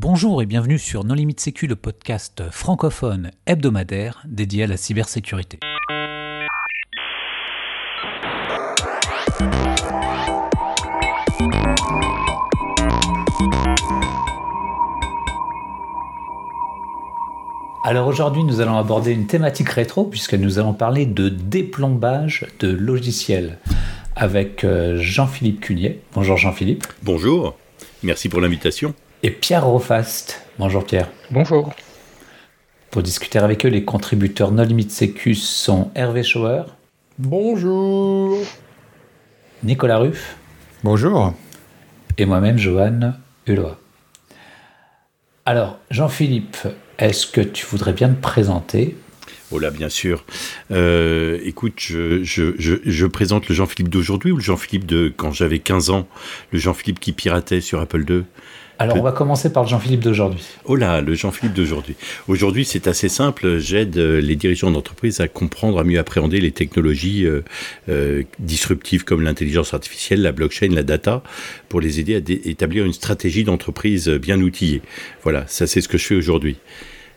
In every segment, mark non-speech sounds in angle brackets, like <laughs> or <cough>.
Bonjour et bienvenue sur Non Limite Sécu, le podcast francophone hebdomadaire dédié à la cybersécurité. Alors aujourd'hui, nous allons aborder une thématique rétro puisque nous allons parler de déplombage de logiciels avec euh, Jean-Philippe Cunier. Bonjour Jean-Philippe. Bonjour, merci pour l'invitation. Et Pierre Rofast. Bonjour Pierre. Bonjour. Pour discuter avec eux, les contributeurs No Limit Sécu sont Hervé Schauer. Bonjour. Nicolas Ruff. Bonjour. Et moi-même, Johan Hulot. Alors, Jean-Philippe, est-ce que tu voudrais bien te présenter? Oh là, bien sûr. Euh, écoute, je, je, je, présente le Jean-Philippe d'aujourd'hui ou le Jean-Philippe de quand j'avais 15 ans, le Jean-Philippe qui piratait sur Apple II alors, on va commencer par le Jean-Philippe d'aujourd'hui. Oh là, le Jean-Philippe d'aujourd'hui. Aujourd'hui, c'est assez simple. J'aide euh, les dirigeants d'entreprise à comprendre, à mieux appréhender les technologies euh, euh, disruptives comme l'intelligence artificielle, la blockchain, la data, pour les aider à établir une stratégie d'entreprise bien outillée. Voilà, ça c'est ce que je fais aujourd'hui.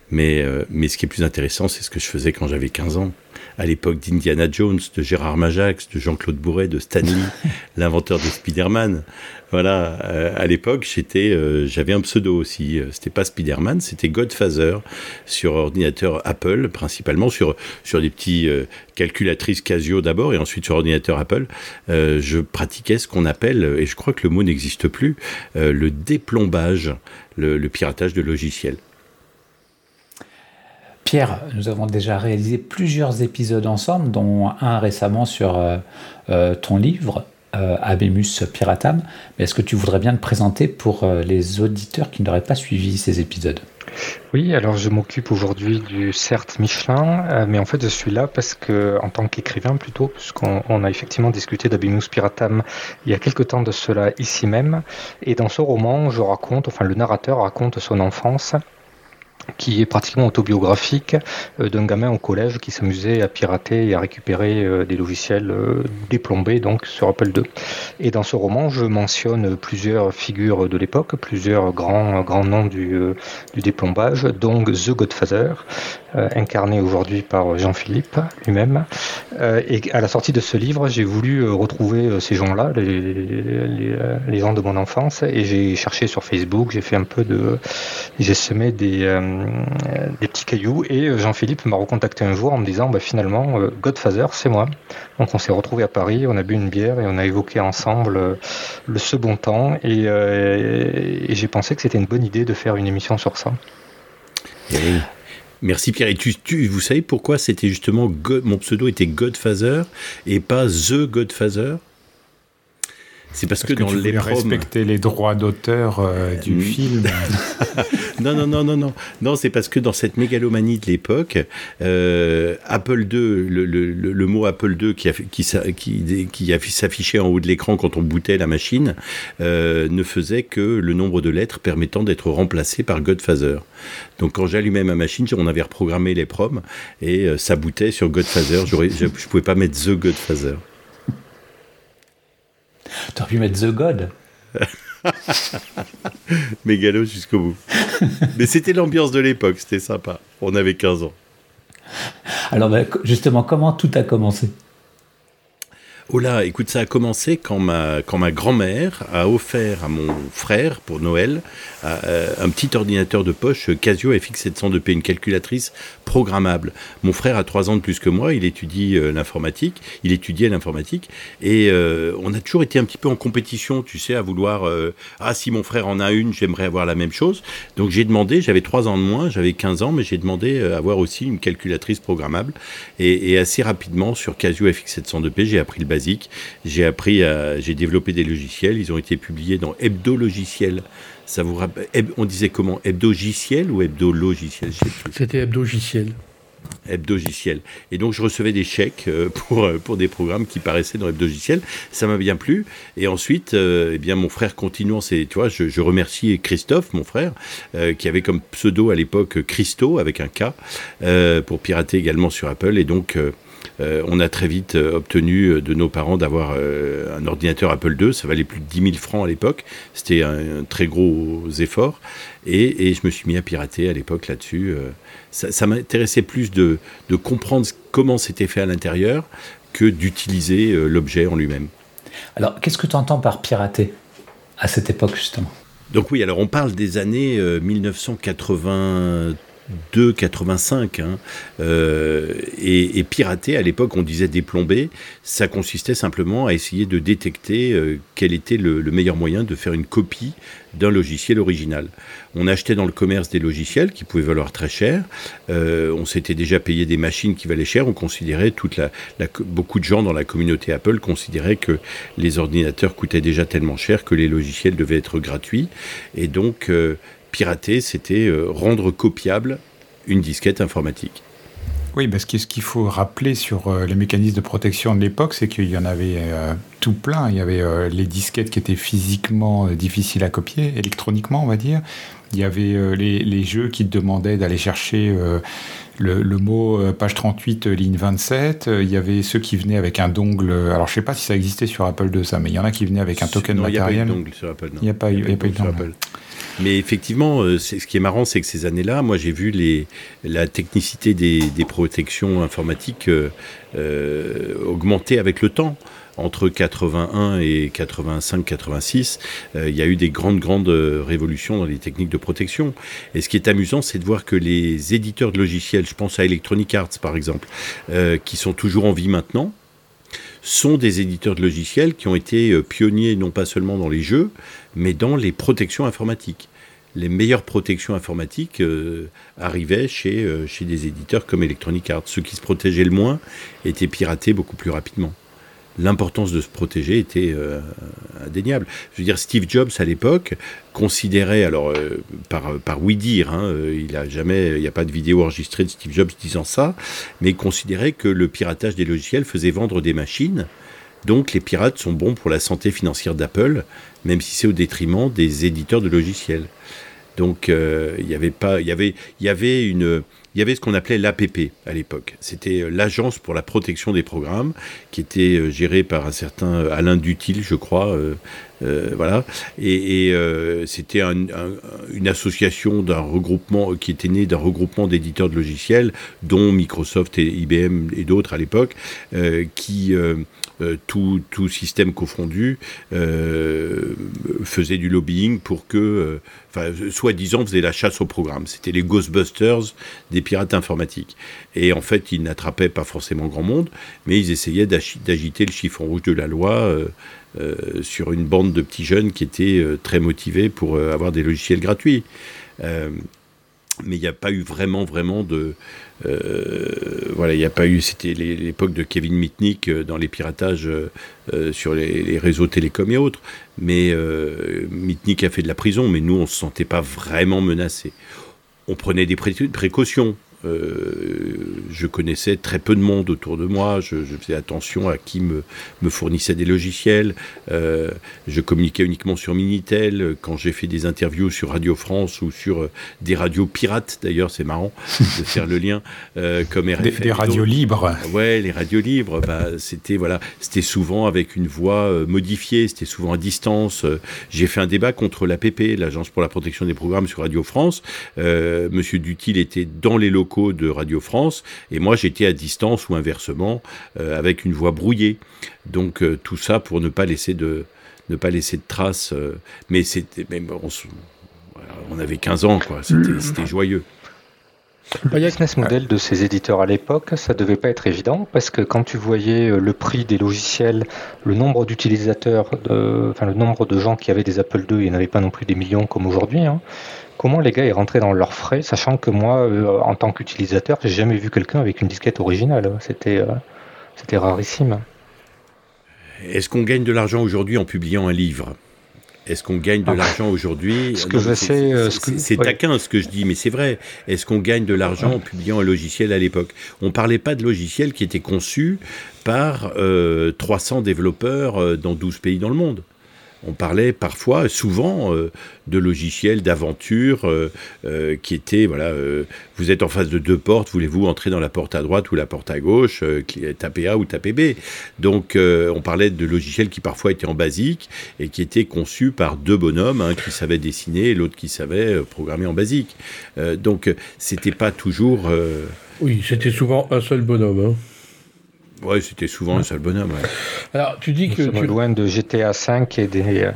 Mais, mais ce qui est plus intéressant, c'est ce que je faisais quand j'avais 15 ans à l'époque d'Indiana Jones, de Gérard Majax, de Jean-Claude Bourret, de Stanley, <laughs> l'inventeur de Spider-Man. Voilà, euh, à l'époque, j'étais, euh, j'avais un pseudo aussi. Euh, c'était pas Spider-Man, c'était Godfather sur ordinateur Apple, principalement sur sur des petits calculatrices Casio d'abord et ensuite sur ordinateur Apple. je pratiquais ce qu'on appelle, et je crois que le mot n'existe plus, le déplombage, le piratage de logiciels. Pierre, nous avons déjà réalisé plusieurs épisodes ensemble, dont un récemment sur euh, euh, ton livre, euh, Abemus Piratam. Est-ce que tu voudrais bien te présenter pour les auditeurs qui n'auraient pas suivi ces épisodes? Oui, alors je m'occupe aujourd'hui du CERT Michelin, mais en fait je suis là parce que, en tant qu'écrivain plutôt, puisqu'on a effectivement discuté d'Abemus Piratam il y a quelque temps de cela ici même, et dans ce roman, je raconte, enfin le narrateur raconte son enfance qui est pratiquement autobiographique euh, d'un gamin au collège qui s'amusait à pirater et à récupérer euh, des logiciels euh, déplombés donc sur Apple II. Et dans ce roman, je mentionne plusieurs figures de l'époque, plusieurs grands grands noms du, du déplombage, donc The Godfather, incarné aujourd'hui par Jean-Philippe lui-même. et à la sortie de ce livre, j'ai voulu retrouver ces gens-là, les, les, gens de mon enfance, et j'ai cherché sur Facebook, j'ai fait un peu de, j'ai semé des euh, des petits cailloux. Et euh, Jean-Philippe m'a recontacté un jour en me disant bah, finalement, euh, Godfather, c'est moi. Donc on s'est retrouvé à Paris, on a bu une bière et on a évoqué ensemble le ce bon temps. Et, j'ai pensé que c'était une bonne idée de faire une émission sur ça. Merci Pierre. Et tu, vous savez pourquoi c'était justement mon pseudo était Godfather et pas The Godfather? C'est parce, que, dans les respecter les droits d'auteur euh, du mm. film. <laughs> non, non, non, non, non. Non, c'est parce que dans cette mégalomanie de l'époque, euh, Apple II, le, le, le, mot Apple II qui, qui, qui, qui s'affichait en haut de l'écran quand on bootait la machine, euh, ne faisait que le nombre de lettres permettant d'être remplacé par Godfather. Donc quand j'allumais ma machine, on avait reprogrammé les proms et ça bootait sur Godfather. Je ne pouvais pas mettre The Godfather. T'aurais pu mettre The God. <laughs> Mégalo jusqu'au bout. Mais c'était l'ambiance de l'époque, c'était sympa. On avait 15 ans. Alors bah, justement, comment tout a commencé? Oh là, écoute, ça a commencé quand ma, quand ma grand-mère a offert à mon frère pour Noël euh, un petit ordinateur de poche Casio FX702P, une calculatrice programmable. Mon frère a trois ans de plus que moi, il étudie euh, l'informatique, il étudiait l'informatique, et euh, on a toujours été un petit peu en compétition, tu sais, à vouloir, ah si mon frère en a une, j'aimerais avoir la même chose. Donc j'ai demandé, j'avais trois ans de moins, j'avais 15 ans, mais j'ai demandé à avoir aussi une calculatrice programmable, et, et assez rapidement sur Casio FX702P, j'ai appris le basique j'ai appris à, j'ai développé des logiciels. Ils ont été publiés dans Hebdo Logiciel. Ça vous rappelle, on disait comment? Hebdogiciel ou Hebdo-logiciel? C'était Hebdogiciel. Hebdogiciel. Et donc je recevais des chèques euh, <laughs> pour, euh, pour des programmes qui paraissaient dans Hebdogiciel. Ça m'a bien plu. Et ensuite, euh, eh bien, mon frère continuant, c'est, tu vois, je, je, remercie Christophe, mon frère, qui avait comme pseudo à l'époque Christo avec un K, pour pirater également sur Apple. Et donc on a très vite obtenu de nos parents d'avoir un ordinateur Apple II. Ça valait plus de 10 000 francs à l'époque. C'était un, très gros effort. Et, je me suis mis à pirater à l'époque là-dessus. ça, m'intéressait plus de, de comprendre comment c'était fait à l'intérieur que d'utiliser l'objet en lui-même. Alors, qu'est-ce que tu entends par pirater à cette époque, justement? Donc oui, alors on parle des années 1982, 85. Hein, euh, et, pirater, à l'époque, on disait déplomber, ça consistait simplement à essayer de détecter euh, quel était le, meilleur moyen de faire une copie d'un logiciel original. On achetait dans le commerce des logiciels qui pouvaient valoir très cher. Euh, on s'était déjà payé des machines qui valaient cher. On considérait toute la, beaucoup de gens dans la communauté Apple considéraient que les ordinateurs coûtaient déjà tellement cher que les logiciels devaient être gratuits. Et donc pirater, c'était euh, rendre copiable une disquette informatique. Oui, parce que ce qu'il faut rappeler sur euh, les mécanismes de protection de l'époque, c'est qu'il y en avait euh, tout plein. Il y avait les disquettes qui étaient physiquement difficiles à copier, électroniquement, on va dire. Il y avait les, jeux qui demandaient d'aller chercher le, mot page 38, ligne 27. Il y avait ceux qui venaient avec un dongle. Alors, je ne sais pas si ça existait sur Apple II, ça, mais il y en a qui venaient avec un token matériel. Il n'y a pas eu de dongle sur Apple. Il n'y a pas eu, de dongle. Mais effectivement, euh, ce qui est marrant, c'est que ces années-là, moi j'ai vu la technicité des, protections informatiques euh, euh, augmenter avec le temps entre 81 et 85-86, il y a eu des grandes, grandes révolutions dans les techniques de protection. Et ce qui est amusant, c'est de voir que les éditeurs de logiciels, je pense à Electronic Arts par exemple, qui sont toujours en vie maintenant, sont des éditeurs de logiciels qui ont été pionniers non pas seulement dans les jeux, mais dans les protections informatiques. Les meilleures protections informatiques euh, arrivaient euh, chez des éditeurs comme Electronic Arts. Ceux qui se protégeaient le moins étaient piratés beaucoup plus rapidement. L'importance de se protéger était euh, indéniable. Je veux dire, Steve Jobs à l'époque considérait, alors par, par oui dire, hein, il a jamais, il n'y a pas de vidéo enregistrée de Steve Jobs disant ça, mais considérait que le piratage des logiciels faisait vendre des machines donc les pirates sont bons pour la santé financière d'Apple, même si c'est au détriment des éditeurs de logiciels. Donc euh, il y avait pas, il y avait, il y avait une, il y avait ce qu'on appelait l'APP à l'époque. C'était euh, l'agence pour la protection des programmes, qui était euh, gérée par un certain Alain Dutil, je crois. voilà. Et, c'était une association d'un regroupement qui était né d'un regroupement d'éditeurs de logiciels, dont Microsoft et IBM et d'autres à l'époque, qui euh, tout, système confondu, euh, faisait du lobbying pour que, euh, enfin, soi-disant, faisait la chasse au programme. C'était les Ghostbusters des pirates informatiques. Et en fait, ils n'attrapaient pas forcément grand monde, mais ils essayaient d'agiter le chiffon rouge de la loi. sur une bande de petits jeunes qui étaient très motivés pour avoir des logiciels gratuits. Mais il n'y a pas eu vraiment, vraiment de, euh, voilà, il n'y a pas eu, c'était l'époque de Kevin Mitnick euh, dans les piratages euh, sur les, réseaux télécoms et autres. Mais Mitnick a fait de la prison, mais nous, on ne se sentait pas vraiment menacés. On prenait des précautions. Euh, je connaissais très peu de monde autour de moi, je, faisais attention à qui me, me fournissait des logiciels, euh, je communiquais uniquement sur Minitel, quand j'ai fait des interviews sur Radio France ou sur euh, des radios pirates, d'ailleurs c'est marrant de faire le lien, comme RFM. Des, radios libres. Ouais, les radios libres, bah, c'était voilà, c'était souvent avec une voix modifiée, c'était souvent à distance. j'ai fait un débat contre l'APP, l'Agence pour la protection des programmes sur Radio France. Monsieur Dutil était dans les locaux de Radio France, et moi j'étais à distance ou inversement euh, avec une voix brouillée. Donc euh, tout ça pour ne pas laisser de ne pas laisser de traces. Euh, mais c'était, on, on, avait 15 ans, quoi. C'était joyeux. Le business model de ces éditeurs à l'époque, ça devait pas être évident parce que quand tu voyais le prix des logiciels, le nombre d'utilisateurs, enfin le nombre de gens qui avaient des Apple II, il n'y en avait pas non plus des millions comme aujourd'hui. Hein comment les gars est rentrés dans leurs frais, sachant que moi, euh, en tant qu'utilisateur, j'ai jamais vu quelqu'un avec une disquette originale. C'était, euh, c'était rarissime. Est-ce qu'on gagne de l'argent aujourd'hui en publiant un livre? Est-ce qu'on gagne de ah. l'argent aujourd'hui? <laughs> Ce que je sais, euh, c'est taquin ce que je dis, mais c'est vrai. Est-ce qu'on gagne de l'argent en publiant un logiciel à l'époque? On parlait pas de logiciel qui était conçu par 300 développeurs dans 12 pays dans le monde. On parlait parfois, souvent, euh, de logiciels d'aventure euh, euh, qui étaient, voilà, vous êtes en face de deux portes, voulez-vous entrer dans la porte à droite ou la porte à gauche, tapez A ou tapez B. Donc, on parlait de logiciels qui parfois étaient en basique et qui étaient conçus par deux bonhommes, un qui savait dessiner et l'autre qui savait programmer en basique. donc, c'était pas toujours. Oui, c'était souvent un seul bonhomme. Hein. Ouais, c'était souvent un seul bonhomme. Alors, tu dis que. tu... loin de GTA 5 et des. Euh,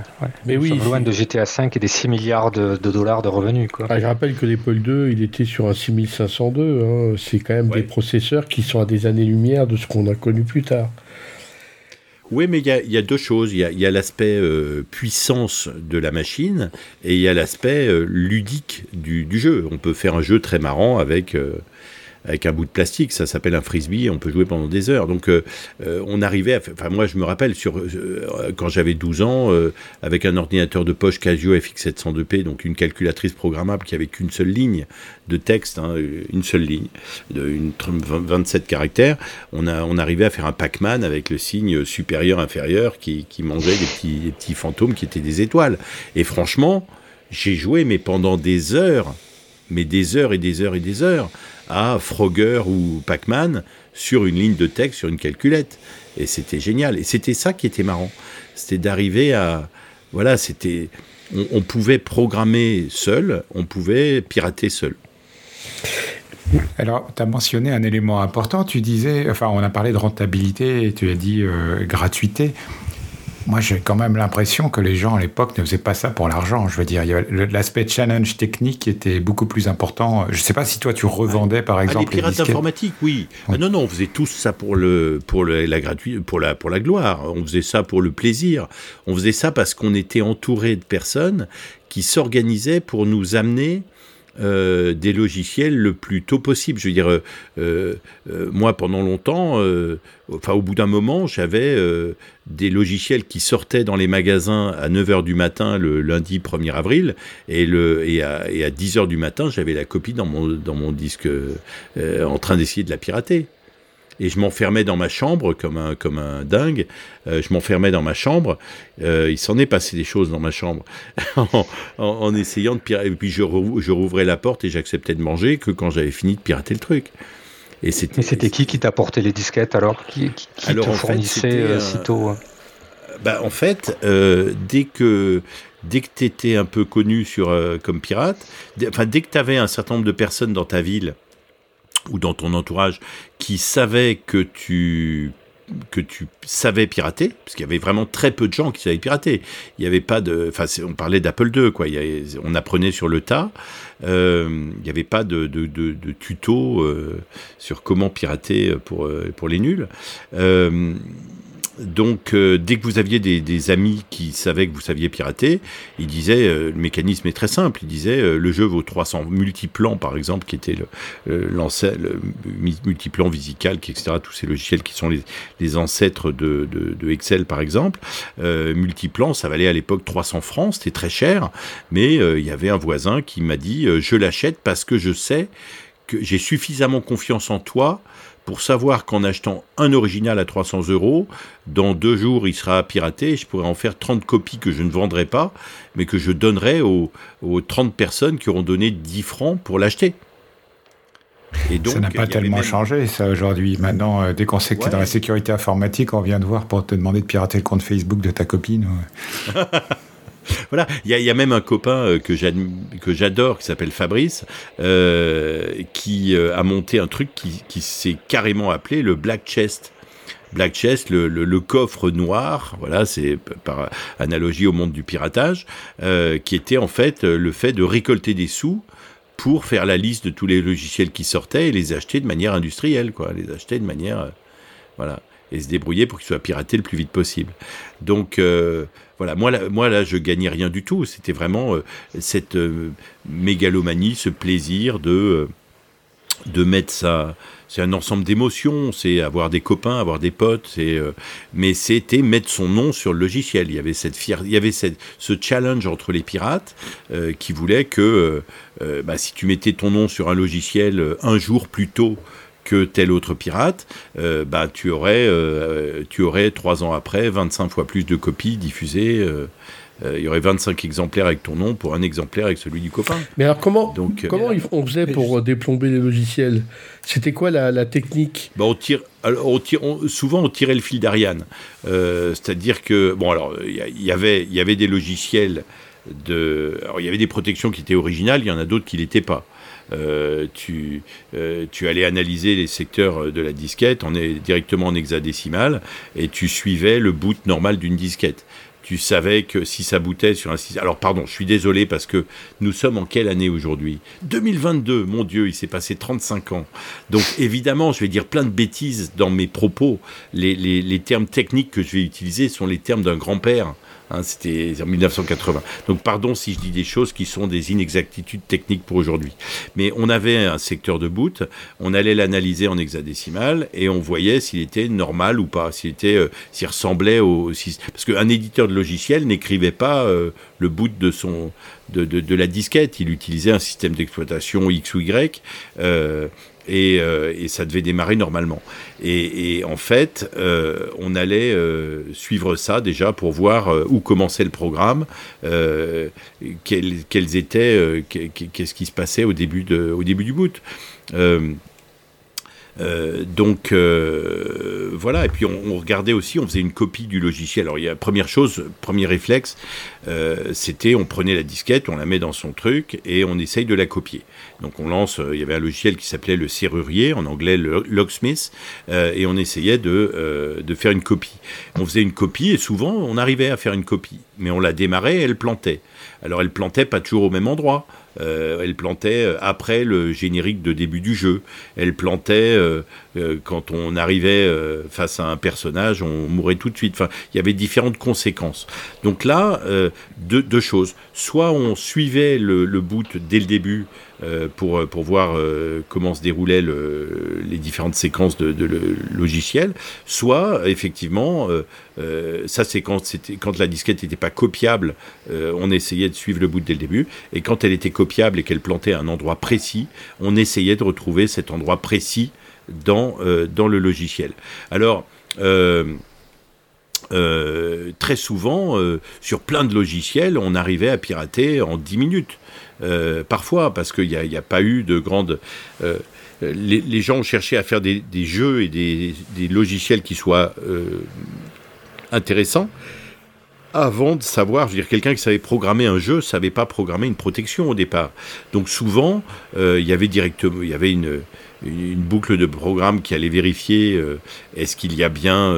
Mais oui. loin de GTA 5 et des 6 milliards de, dollars de revenus. Quoi. Ah, je rappelle que l'Apple 2, il était sur un 6502. Hein. C'est quand même des processeurs qui sont à des années-lumière de ce qu'on a connu plus tard. Oui, mais il y, a, deux choses. Il y a, l'aspect euh, puissance de la machine et il y a l'aspect euh, ludique du, jeu. On peut faire un jeu très marrant avec avec un bout de plastique. Ça s'appelle un frisbee. On peut jouer pendant des heures. Donc, euh, euh, on arrivait à. Enfin, moi, je me rappelle, sur, euh, quand j'avais 12 ans, avec un ordinateur de poche Casio FX702P, donc une calculatrice programmable qui avait qu'une seule ligne de texte, hein, une seule ligne, de une, 27 caractères, on, a, on arrivait à faire un Pac-Man avec le signe supérieur-inférieur qui, qui mangeait petits, des petits fantômes qui étaient des étoiles. Et franchement, j'ai joué, mais pendant des heures, mais des heures et des heures et des heures à Frogger ou Pac-Man sur une ligne de texte, sur une calculette. Et c'était génial. Et c'était ça qui était marrant. C'était d'arriver à. Voilà, c'était. On, pouvait programmer seul, on pouvait pirater seul. Alors, tu as mentionné un élément important. Tu disais, enfin, on a parlé de rentabilité et tu as dit euh, gratuité. Moi, j'ai quand même l'impression que les gens à l'époque ne faisaient pas ça pour l'argent. Je veux dire, l'aspect challenge technique était beaucoup plus important. Je ne sais pas si toi tu revendais par exemple. Ah, les pirates informatiques, oui. Ah, non, non, on faisait tous ça pour le pour la gratuite, pour la pour la gloire. On faisait ça pour le plaisir. On faisait ça parce qu'on était entouré de personnes qui s'organisaient pour nous amener euh, des logiciels le plus tôt possible. Je veux dire, euh, euh, moi, pendant longtemps, enfin, au bout d'un moment, j'avais des logiciels qui sortaient dans les magasins à 9h du matin le lundi 1er avril, et, à 10h du matin, j'avais la copie dans mon, dans mon disque en train d'essayer de la pirater et je m'enfermais dans ma chambre comme un, comme un dingue. Euh, je m'enfermais dans ma chambre. Euh, il s'en est passé des choses dans ma chambre <laughs> en, essayant de pirater. Et puis je, je rouvrais la porte et j'acceptais de manger que quand j'avais fini de pirater le truc. Et c'était qui qui t'apportait les disquettes alors? Qui, qui, alors, te fournissait euh, hein? Bah, En fait, dès que dès que tu étais un peu connu sur, comme pirate, enfin, dès que tu avais un certain nombre de personnes dans ta ville ou dans ton entourage qui savaient que tu que tu savais pirater, parce qu'il y avait vraiment très peu de gens qui savaient pirater. Il n'y avait pas de, enfin, on parlait d'Apple II, quoi. on apprenait sur le tas. Euh, il n'y avait pas de, de, tuto euh, sur comment pirater pour euh, pour les nuls donc, euh, dès que vous aviez des, amis qui savaient que vous saviez pirater, ils disaient, euh, le mécanisme est très simple, ils disaient, euh, le jeu vaut 300 multiplans, par exemple, qui était le, le multiplan visical, etc., tous ces logiciels qui sont les, ancêtres de, Excel, par exemple. multiplan, ça valait à l'époque 300 francs, c'était très cher, mais il y avait un voisin qui m'a dit, je l'achète parce que je sais que j'ai suffisamment confiance en toi pour savoir qu'en achetant un original à 300 euros, dans deux jours il sera piraté, je pourrais en faire 30 copies que je ne vendrai pas, mais que je donnerai aux, 30 personnes qui auront donné 10 francs pour l'acheter. Et donc, ça n'a pas tellement changé, ça, aujourd'hui. Maintenant, euh, dès qu'on sait que tu es dans la sécurité informatique, on vient de voir pour te demander de pirater le compte Facebook de ta copine. <laughs> <laughs> voilà, il y, a même un copain euh, que j'adore, qui s'appelle Fabrice, euh, qui euh, a monté un truc qui, s'est carrément appelé le Black Chest. Black Chest, le, coffre noir, voilà, c'est par analogie au monde du piratage, qui était en fait le fait de récolter des sous pour faire la liste de tous les logiciels qui sortaient et les acheter de manière industrielle, quoi, les acheter de manière, voilà, et se débrouiller pour qu'ils soient piratés le plus vite possible. Donc voilà, moi là, moi là, je gagnais rien du tout. C'était vraiment euh, cette euh, mégalomanie, ce plaisir de euh, de mettre ça. C'est un ensemble d'émotions. C'est avoir des copains, avoir des potes. Mais c'était mettre son nom sur le logiciel. Il y avait cette fière, il y avait cette, ce challenge entre les pirates qui voulait que bah, si tu mettais ton nom sur un logiciel un jour plus tôt que tel autre pirate, bah, tu, aurais, tu aurais trois ans après 25 fois plus de copies diffusées. il y aurait 25 exemplaires avec ton nom pour un exemplaire avec celui du copain. Mais alors comment, Donc, comment on faisait pour déplomber les logiciels? C'était quoi la, technique? Bah, on tire, on tire Souvent on tirait le fil d'Ariane. C'est-à-dire que, bon alors, il y, avait, y avait des logiciels de... Alors il y avait des protections qui étaient originales, il y en a d'autres qui l'étaient pas. Euh, tu, euh, tu allais analyser les secteurs de la disquette, on est directement en hexadécimal, et tu suivais le boot normal d'une disquette. Tu savais que si ça bootait sur un. Alors pardon, je suis désolé parce que nous sommes en quelle année aujourd'hui? 2022, mon Dieu, il s'est passé 35 ans. Donc évidemment, je vais dire plein de bêtises dans mes propos. Les, les termes techniques que je vais utiliser sont les termes d'un grand-père. Hein, c'était en 1980. Donc pardon si je dis des choses qui sont des inexactitudes techniques pour aujourd'hui. Mais on avait un secteur de boot, on allait l'analyser en hexadécimal et on voyait s'il était normal ou pas, s'il euh, ressemblait au, parce qu'un éditeur de logiciel n'écrivait pas euh, le boot de son de, de, la disquette, il utilisait un système d'exploitation X ou Y. Euh, euh, et, ça devait démarrer normalement. Et, en fait, euh, on allait euh, suivre ça déjà pour voir où commençait le programme, quels, étaient, qu'est-ce qui se passait au début, au début du boot. Euh, donc euh, voilà, et puis on, regardait aussi, on faisait une copie du logiciel. Alors y a première chose, premier réflexe, euh, c'était on prenait la disquette, on la met dans son truc et on essaye de la copier. Donc on lance, il y avait un logiciel qui s'appelait le serrurier, en anglais le locksmith, et on essayait de, de faire une copie. On faisait une copie et souvent on arrivait à faire une copie, mais on la démarrait et elle plantait. Alors elle plantait pas toujours au même endroit. Euh, elle plantait euh, après le générique de début du jeu. Elle plantait euh, quand on arrivait face à un personnage, on mourait tout de suite. Enfin, il y avait différentes conséquences. Donc là, deux, choses. Soit on suivait le, boot dès le début euh, pour, euh, pour voir euh, comment se déroulaient le, les différentes séquences de, logiciel, soit effectivement, ça c'est quand, quand la disquette n'était pas copiable, on essayait de suivre le bout dès le début, et quand elle était copiable et qu'elle plantait un endroit précis, on essayait de retrouver cet endroit précis dans, dans le logiciel. Alors, très souvent, sur plein de logiciels, on arrivait à pirater en 10 minutes. Euh, parfois, parce qu'il n'y a, pas eu de grande... Euh, les, gens ont cherché à faire des, jeux et des, logiciels qui soient euh, intéressants avant de savoir, je veux dire, quelqu'un qui savait programmer un jeu savait pas programmer une protection au départ. Donc souvent, il y avait directement, il y avait une, une, boucle de programme qui allait vérifier est-ce qu'il y a bien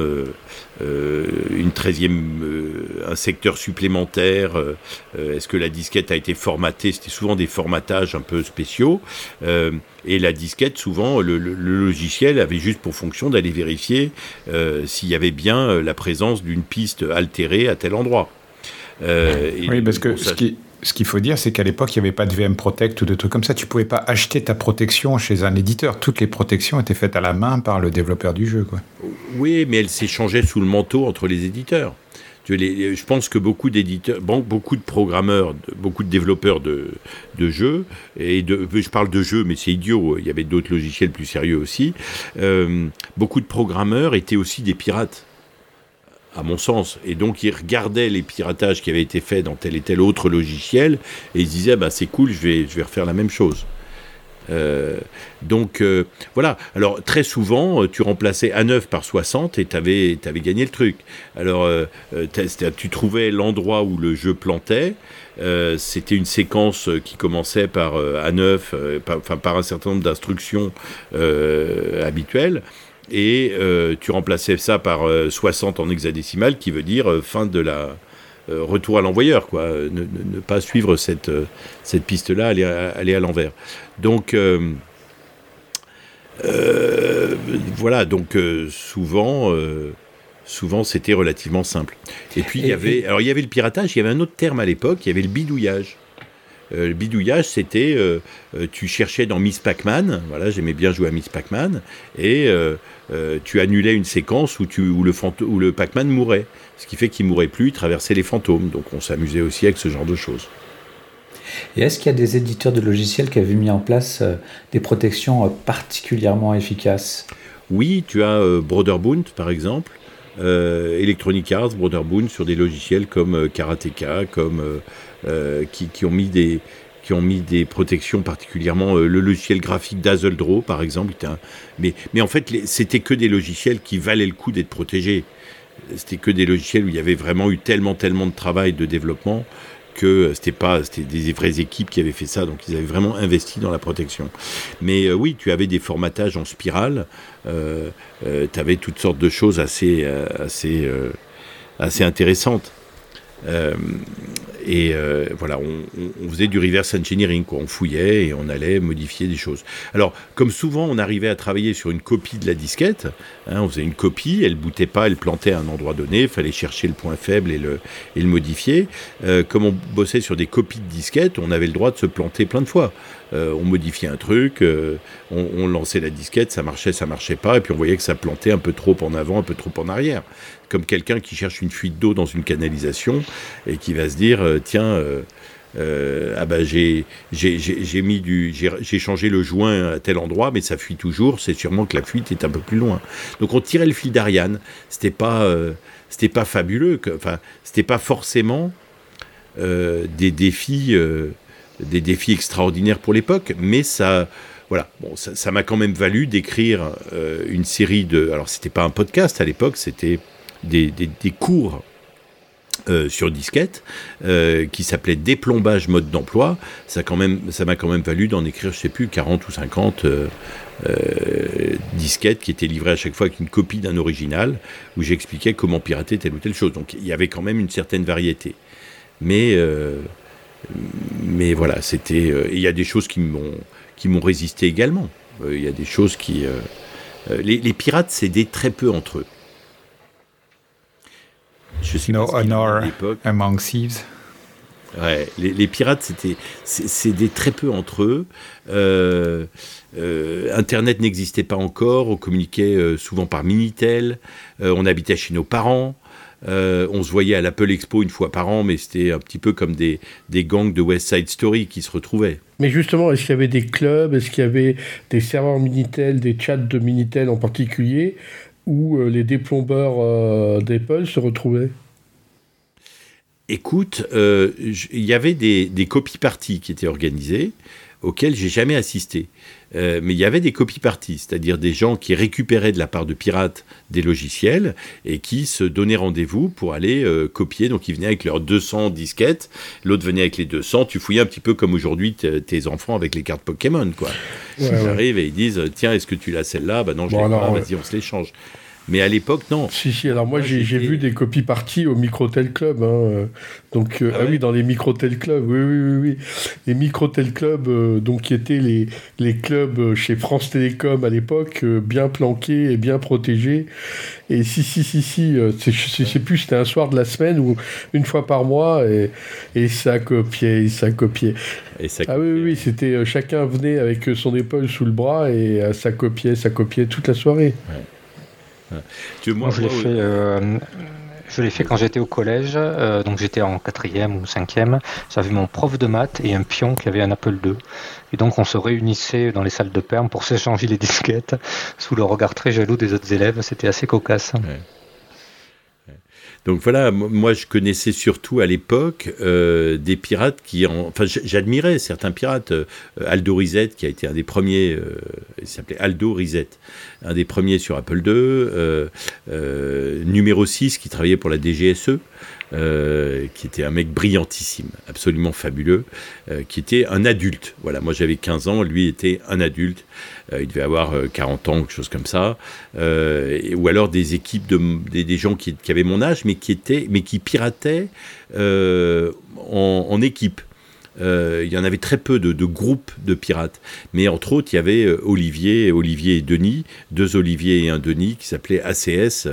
euh, une 13e, euh, un secteur supplémentaire, euh, est-ce que la disquette a été formatée? C'était souvent des formatages un peu spéciaux. et la disquette, souvent, le, logiciel avait juste pour fonction d'aller vérifier s'il y avait bien la présence d'une piste altérée à tel endroit. oui, parce que ce qui, ce qu'il faut dire, c'est qu'à l'époque, il n'y avait pas de VM Protect ou de trucs comme ça. Tu ne pouvais pas acheter ta protection chez un éditeur. Toutes les protections étaient faites à la main par le développeur du jeu. Oui, mais elles s'échangeaient sous le manteau entre les éditeurs. Je pense que beaucoup d'éditeurs, beaucoup de programmeurs, beaucoup de développeurs de, jeux, et je parle de jeux, mais c'est idiot, il y avait d'autres logiciels plus sérieux aussi, euh, beaucoup de programmeurs étaient aussi des pirates à mon sens. Et donc, ils regardaient les piratages qui avaient été faits dans tel et tel autre logiciel et ils disaient, bah, c'est cool, je vais, je vais refaire la même chose. Euh, donc euh, voilà. Alors très souvent, euh, tu remplaçais A9 par 60 et tu avais, gagné le truc. Alors tu trouvais l'endroit où le jeu plantait. C'était une séquence qui commençait par A9, par, enfin par un certain nombre d'instructions habituelles et euh, tu remplaçais ça par 60 euh, en hexadécimal, qui veut dire euh, fin de la retour à l'envoyeur, quoi. Ne, pas suivre cette, cette piste-là, aller, aller, à l'envers. Donc voilà, donc souvent souvent c'était relativement simple. Et puis il y avait, alors il y avait le piratage, il y avait un autre terme à l'époque, il y avait le bidouillage. Euh, le bidouillage, c'était euh, euh, tu cherchais dans Miss Pac-Man, voilà, j'aimais bien jouer à Miss Pac-Man, et tu annulais une séquence où, tu, où le, où le Pac-Man mourait. Ce qui fait qu'il mourait plus, il traversait les fantômes. Donc on s'amusait aussi avec ce genre de choses. Et est-ce qu'il y a des éditeurs de logiciels qui avaient mis en place des protections particulièrement efficaces? Oui, tu as Broderbund par exemple, Electronic Arts, Broderbund sur des logiciels comme Karateka, comme qui, ont mis des qui ont mis des protections particulièrement le logiciel graphique d'Azeldro par exemple mais, mais en fait c'était que des logiciels qui valaient le coup d'être protégés c'était que des logiciels où il y avait vraiment eu tellement, tellement de travail de développement que c'était pas, c'était des vraies équipes qui avaient fait ça, donc ils avaient vraiment investi dans la protection. Mais euh, oui, tu avais des formatages en spirale, euh, euh, tu avais toutes sortes de choses assez, assez, assez intéressantes. Et euh, voilà, on, faisait du reverse engineering. On fouillait et on allait modifier des choses. Alors, comme souvent, on arrivait à travailler sur une copie de la disquette. Hein, on faisait une copie, elle boutait pas, elle plantait à un endroit donné. Il fallait chercher le point faible et le, et le modifier. Euh, comme on bossait sur des copies de disquettes, on avait le droit de se planter plein de fois. Euh, on modifiait un truc, on, on, lançait la disquette, ça marchait, ça marchait pas, et puis on voyait que ça plantait un peu trop en avant, un peu trop en arrière. Comme quelqu'un qui cherche une fuite d'eau dans une canalisation et qui va se dire euh, tiens euh, euh, ah bah j'ai j'ai mis du j'ai changé le joint à tel endroit mais ça fuit toujours c'est sûrement que la fuite est un peu plus loin. Donc on tirait le fil d'Ariane. C'était pas c'était pas fabuleux enfin c'était pas forcément des défis des défis extraordinaires pour l'époque mais ça voilà, bon, ça m'a quand même valu d'écrire une série de. Alors, c'était pas un podcast à l'époque, c'était des, cours euh, sur disquette euh, qui s'appelait Déplombage mode d'emploi. Ça quand même, ça m'a quand même valu d'en écrire, je sais plus, 40 ou 50 euh, disquettes qui étaient livrées à chaque fois avec une copie d'un original où j'expliquais comment pirater telle ou telle chose. Donc il y avait quand même une certaine variété. Mais, mais voilà, c'était. Il y a des choses qui m'ont qui m'ont résisté également. Il y a des choses qui. Les, les, pirates s'aidaient très peu entre eux. Je suis no honor among thieves. Ouais, les, pirates, c'était, c'est très peu entre eux. Euh, euh, Internet n'existait pas encore. On communiquait euh, souvent par Minitel. on habitait chez nos parents. On se voyait à l'Apple Expo une fois par an, mais c'était un petit peu comme des, des, gangs de West Side Story qui se retrouvaient. Mais justement, est-ce qu'il y avait des clubs Est-ce qu'il y avait des serveurs Minitel, des chats de Minitel en particulier où euh, les déplombeurs euh, d'Apple se retrouvaient? Écoute, euh, il y avait des, copies parties qui étaient organisées, auxquelles j'ai jamais assisté. Mais il y avait des copies parties, c'est-à-dire des gens qui récupéraient de la part de pirates des logiciels et qui se donnaient rendez-vous pour aller copier. Donc ils venaient avec leurs 200 disquettes, l'autre venait avec les 200. Tu fouillais un petit peu comme aujourd'hui tes enfants avec les cartes Pokémon, quoi. ils arrivent et ils disent tiens, est-ce que tu l'as celle-là? Bah non, je l'ai pas. Vas-y, on se l'échange. Mais à l'époque, non. Si, si, alors moi, j'ai vu des copies parties au Microtel Club. Hein. Euh. Donc, euh, ah, ah, oui, dans les Microtel Club, oui, oui, oui. oui. Les Microtel Club, euh, donc, qui étaient les, les clubs chez France Télécom à l'époque, bien planqués et bien protégés. Et si, si, si, si, je sais plus, c'était un soir de la semaine ou une fois par mois, et, et ça copiait, et ça copiait. Et ça Ah oui, oui, oui c'était chacun venait avec son épaule sous le bras et ça copiait, ça copiait toute la soirée. Ouais. <laughs> Tu moi, je l'ai fait. Euh, je l'ai fait quand j'étais au collège, euh, donc j'étais en quatrième ou cinquième. J'avais mon prof de maths et un pion qui avait un Apple II. Et donc on se réunissait dans les salles de perme pour s'échanger les disquettes sous le regard très jaloux des autres élèves. C'était assez cocasse. Donc voilà, moi je connaissais surtout à l'époque euh, des pirates qui, enfin j'admirais certains pirates. Euh, Aldo Rizet qui a été un des premiers, euh, il s'appelait Aldo Rizet, un des premiers sur Apple II. numéro 6 qui travaillait pour la DGSE. Qui était un mec brillantissime, absolument fabuleux, qui était un adulte. Voilà, moi j'avais 15 ans, lui était un adulte. Euh, il devait avoir 40 ans, quelque chose comme ça. ou alors des équipes de des, gens qui, avaient mon âge, mais qui pirataient en, équipe. il y en avait très peu de, groupes de pirates. Mais entre autres, il y avait Olivier, Olivier et Denis, deux Olivier et un Denis, qui s'appelaient ACS,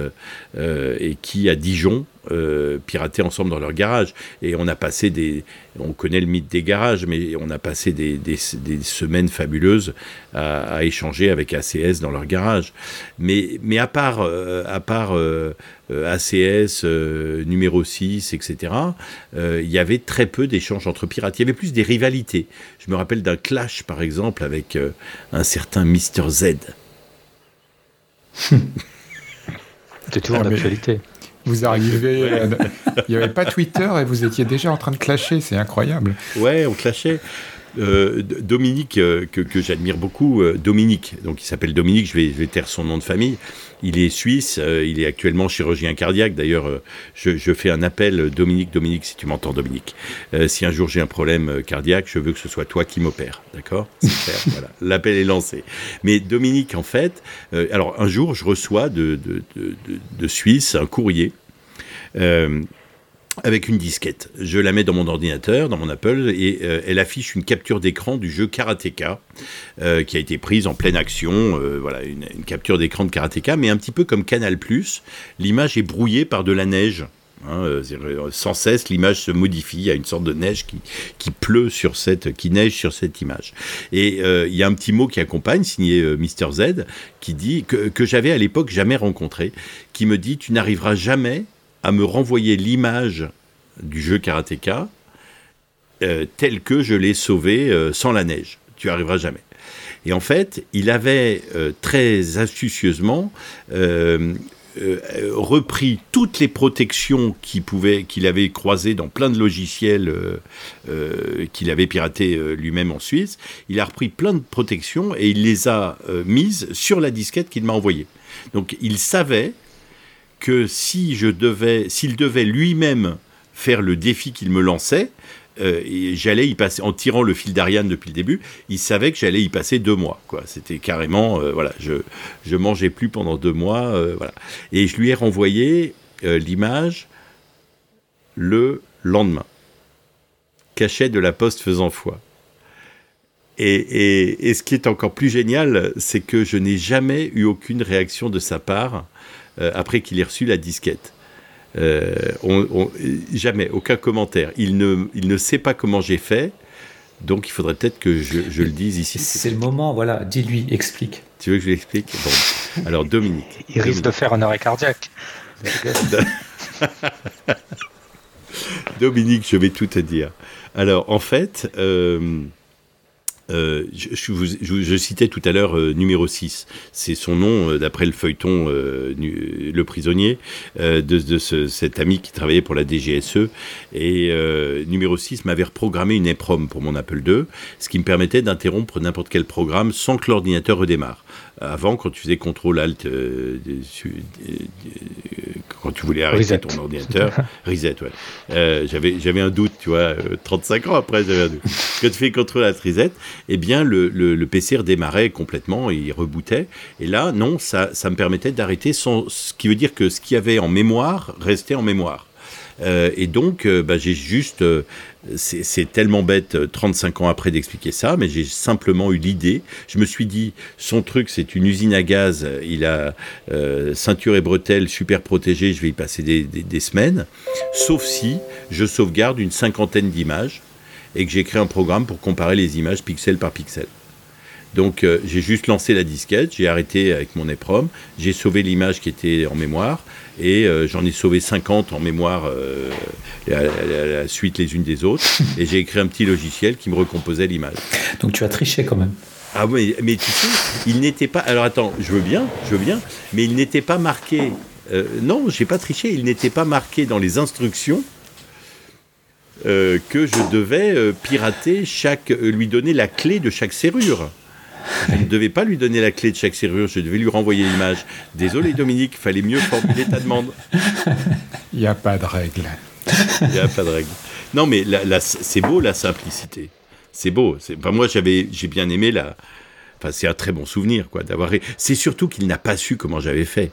et qui, à Dijon, euh, pirater ensemble dans leur garage. Et on a passé des. On connaît le mythe des garages, mais on a passé des, des, semaines fabuleuses à, échanger avec ACS dans leur garage. Mais, mais à part, euh, à part euh, ACS, numéro 6, etc., il y avait très peu d'échanges entre pirates. Il y avait plus des rivalités. Je me rappelle d'un clash, par exemple, avec un certain Mr. Z. <laughs> C'est toujours ah, d'actualité. Vous arrivez, euh, il n'y avait pas Twitter et vous étiez déjà en train de clasher, c'est incroyable. Ouais, on clashait. Euh, Dominique, euh, que, j'admire beaucoup, Dominique, donc il s'appelle Dominique, je vais, je vais, taire son nom de famille. Il est suisse, il est actuellement chirurgien cardiaque. D'ailleurs, je, fais un appel, Dominique, Dominique, si tu m'entends, Dominique. si un jour j'ai un problème cardiaque, je veux que ce soit toi qui m'opère, d'accord <laughs> voilà. L'appel est lancé. Mais Dominique, en fait, alors un jour, je reçois de, de, de, de Suisse un courrier euh, avec une disquette. Je la mets dans mon ordinateur, dans mon Apple, et euh, elle affiche une capture d'écran du jeu Karateka, euh, qui a été prise en pleine action. voilà, une, capture d'écran de Karateka, mais un petit peu comme Canal+, l'image est brouillée par de la neige. Hein, sans cesse, l'image se modifie. Il y a une sorte de neige qui, qui pleut sur cette, qui neige sur cette image. Et il y a un petit mot qui accompagne, signé Mr Z, qui dit que, que j'avais à l'époque jamais rencontré, qui me dit tu n'arriveras jamais à me renvoyer l'image du jeu Karateka euh, tel que je l'ai sauvé euh, sans la neige. Tu arriveras jamais. Et en fait, il avait euh, très astucieusement repris toutes les protections qu'il pouvait, qu'il avait croisées dans plein de logiciels qu'il avait piratés lui-même en Suisse. Il a repris plein de protections et il les a mises sur la disquette qu'il m'a envoyée. Donc il savait que si je devais, s'il devait lui-même faire le défi qu'il me lançait, euh, j'allais y passer en tirant le fil d'Ariane depuis le début. Il savait que j'allais y passer deux mois. Quoi, c'était carrément euh, voilà, je je mangeais plus pendant deux mois. Euh, voilà, et je lui ai renvoyé l'image le lendemain. Cachet de la poste faisant foi. Et, et, et, ce qui est encore plus génial, c'est que je n'ai jamais eu aucune réaction de sa part euh, après qu'il ait reçu la disquette. Euh, jamais, aucun commentaire. Il ne, il ne sait pas comment j'ai fait, donc il faudrait peut-être que je, le dise ici. C'est le moment, voilà, dis-lui, explique. Tu veux que je l'explique? Bon. Alors Dominique. <laughs> Il risque de faire un arrêt cardiaque. <laughs> Dominique, je vais tout te dire. Alors en fait, euh, euh, je, citais tout à l'heure euh, numéro 6. C'est son nom euh, d'après le feuilleton Le Prisonnier de, cet ami qui travaillait pour la DGSE. Et numéro 6 m'avait reprogrammé une EPROM pour mon Apple II, ce qui me permettait d'interrompre n'importe quel programme sans que l'ordinateur redémarre. Avant, quand tu faisais contrôle alt, euh, quand tu voulais arrêter ton ordinateur, <laughs> reset, ouais. Euh, j'avais, j'avais un doute, tu vois, 35 euh, ans après, j'avais un doute. <laughs> Quand tu fais contrôle alt reset, eh bien, le, le, PC redémarrait complètement, il rebootait. Et là, non, ça, ça me permettait d'arrêter sans, ce qui veut dire que ce qu'il y avait en mémoire restait en mémoire. Euh, et donc, euh, bah, j'ai juste, euh, c'est tellement bête 35 ans après d'expliquer ça, mais j'ai simplement eu l'idée. Je me suis dit, son truc, c'est une usine à gaz. Il a ceinture et bretelles super protégées. Je vais y passer des, semaines. Sauf si je sauvegarde une cinquantaine d'images et que j'écris un programme pour comparer les images pixel par pixel. Donc j'ai juste lancé la disquette, j'ai arrêté avec mon EPROM, j'ai sauvé l'image qui était en mémoire, et euh, j'en ai sauvé 50 en mémoire euh, à, la suite les unes des autres <laughs> et j'ai écrit un petit logiciel qui me recomposait l'image. Donc tu as triché quand même. Ah oui, mais tu sais, il n'était pas. Alors attends, je veux bien, je veux bien, mais il n'était pas marqué. Euh, non, j'ai pas triché. Il n'était pas marqué dans les instructions euh, que je devais pirater chaque, lui donner la clé de chaque serrure. Je ne devais pas lui donner la clé de chaque serrure, je devais lui renvoyer l'image. Désolé Dominique, fallait mieux formuler ta demande. <laughs> Il n'y a pas de règle. Il n'y a pas de règle. Non, mais c'est beau la simplicité. C'est beau. Enfin, moi, j'avais, j'ai bien aimé la. Enfin, c'est un très bon souvenir, quoi, d'avoir. C'est surtout qu'il n'a pas su comment j'avais fait.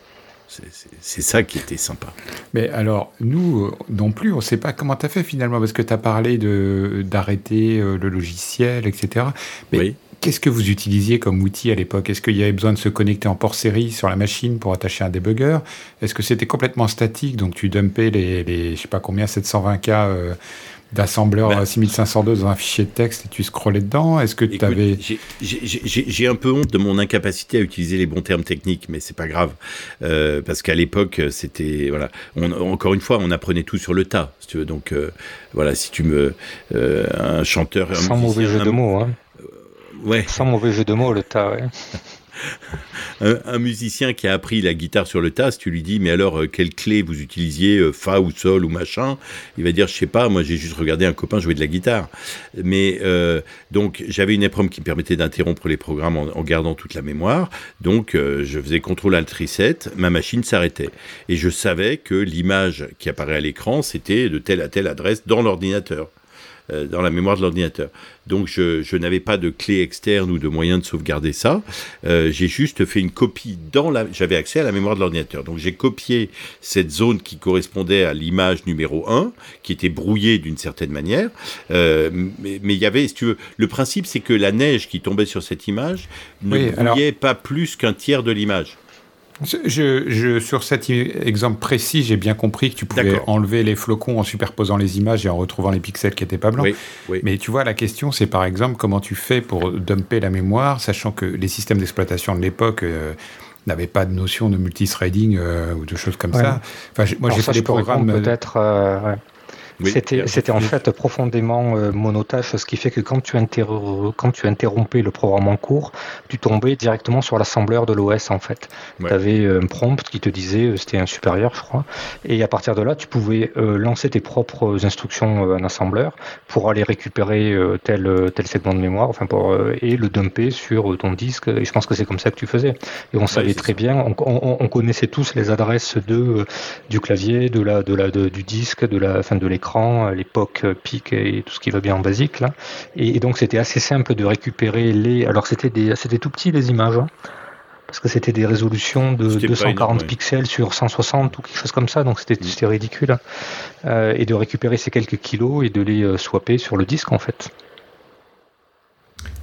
C'est ça qui était sympa. Mais alors, nous euh, non plus, on ne sait pas comment tu as fait finalement, parce que tu as parlé d'arrêter euh, le logiciel, etc. Mais oui Qu'est-ce que vous utilisiez comme outil à l'époque? Est-ce qu'il y avait besoin de se connecter en port série sur la machine pour attacher un debugger Est-ce que c'était complètement statique? Donc tu dumpais les, les je sais pas combien, 720K euh, d'assembleur 6502 dans un fichier de texte et tu scrollais dedans? Est-ce que tu avais... J'ai un peu honte de mon incapacité à utiliser les bons termes techniques, mais c'est pas grave. Euh, parce qu'à l'époque, c'était... Voilà, encore une fois, on apprenait tout sur le tas, si tu veux. Donc, euh, voilà, si tu me... un chanteur... Sans mauvais jeu de mots, hein. Ouais. Sans mauvais jeu de mots, le tas, ouais. <laughs> un, musicien qui a appris la guitare sur le tas, si tu lui dis, mais alors, euh, quelle clé vous utilisiez, euh, Fa ou Sol ou machin Il va dire, je sais pas, moi j'ai juste regardé un copain jouer de la guitare. Mais euh, donc, j'avais une EPROM qui me permettait d'interrompre les programmes en, gardant toute la mémoire. Donc, je faisais CTRL Alt Reset, ma machine s'arrêtait. Et je savais que l'image qui apparaît à l'écran, c'était de telle à telle adresse dans l'ordinateur. Euh, dans la mémoire de l'ordinateur. Donc je, n'avais pas de clé externe ou de moyen de sauvegarder ça. Euh, j'ai juste fait une copie dans la... J'avais accès à la mémoire de l'ordinateur. Donc j'ai copié cette zone qui correspondait à l'image numéro 1, qui était brouillée d'une certaine manière. Euh, mais il y avait, si tu veux, le principe c'est que la neige qui tombait sur cette image ne brouillait pas plus qu'un tiers de l'image. Je, sur cet exemple précis, j'ai bien compris que tu pouvais enlever les flocons en superposant les images et en retrouvant les pixels qui n'étaient pas blancs. Mais tu vois, la question, c'est par exemple comment tu fais pour dumper la mémoire, sachant que les systèmes d'exploitation de l'époque euh, n'avaient pas de notion de multithreading euh, ou de choses comme ça. Enfin, moi, j'ai fait des programmes. Euh, C'était en fait profondément euh, monotache, ce qui fait que quand tu, quand tu interrompais le programme en cours, tu tombais directement sur l'assembleur de l'OS en fait. Tu avais euh, un prompt qui te disait, euh, c'était un supérieur je crois, et à partir de là, tu pouvais lancer tes propres instructions en assembleur pour aller récupérer tel, tel segment de mémoire enfin pour, et le dumper sur ton disque, et je pense que c'est comme ça que tu faisais. Et on savait très bien, on, on, connaissait tous les adresses de, du clavier, de la, de la, du disque, de la, fin, de l'écran l'époque PIC et tout ce qui va bien en basique là. Et, donc c'était assez simple de récupérer les. Alors c'était des, c'était tout petit les images. Hein, parce que c'était des résolutions de 240 pixels sur 160 ou quelque chose comme ça, donc c'était mm. ridicule. Hein. Euh, et de récupérer ces quelques kilos et de les euh, swapper sur le disque en fait.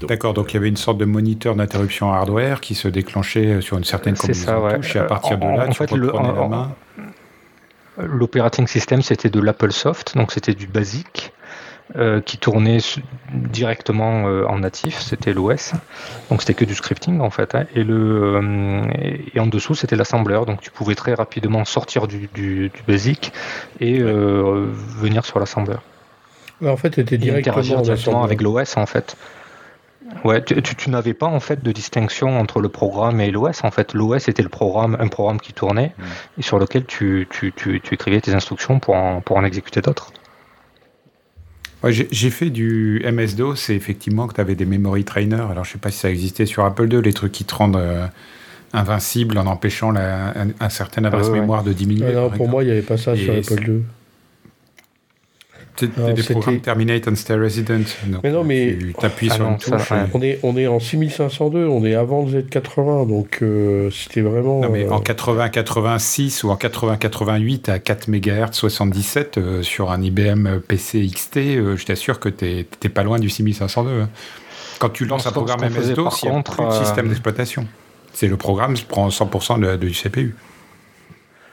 D'accord, donc il y avait une sorte de moniteur d'interruption hardware qui se déclenchait sur une certaine combinaison de touches, et à partir de là, tu fait, reprenais la main. L'operating system, c'était de l'Apple Soft, donc c'était du basique. Euh, qui tournait directement euh, en natif, c'était l'OS, donc c'était que du scripting en fait, hein. et, le, euh, et en dessous c'était l'assembleur, donc tu pouvais très rapidement sortir du, du, basic et venir sur l'assembleur. en fait, c'était directement, directement avec l'OS en fait. Ouais, tu, n'avais pas en fait de distinction entre le programme et l'OS. En fait, l'OS était le programme, un programme qui tournait mm. et sur lequel tu, écrivais tes instructions pour en, pour en exécuter d'autres. Ouais, j'ai fait du MS-DOS c'est effectivement que tu avais des memory trainers. Alors, je sais pas si ça existait sur Apple II, les trucs qui te rendent euh, invincible en empêchant la, un, certain adresse ah mémoire de diminuer. non, pour moi, il n'y avait pas ça sur Apple II. C'était des programmes Terminate and Stay Resident. mais non, mais tu appuies sur une touche. On, est, on est en 6502, on est avant le Z80, donc euh, c'était vraiment. Non, mais euh, en 80-86 ou en 80-88 à 4 MHz 77 sur un IBM PC XT, je t'assure que tu n'es pas loin du 6502. Hein. Quand tu lances un programme MS-DOS, il n'y a plus de euh, système d'exploitation. C'est le programme qui prend 100% du CPU.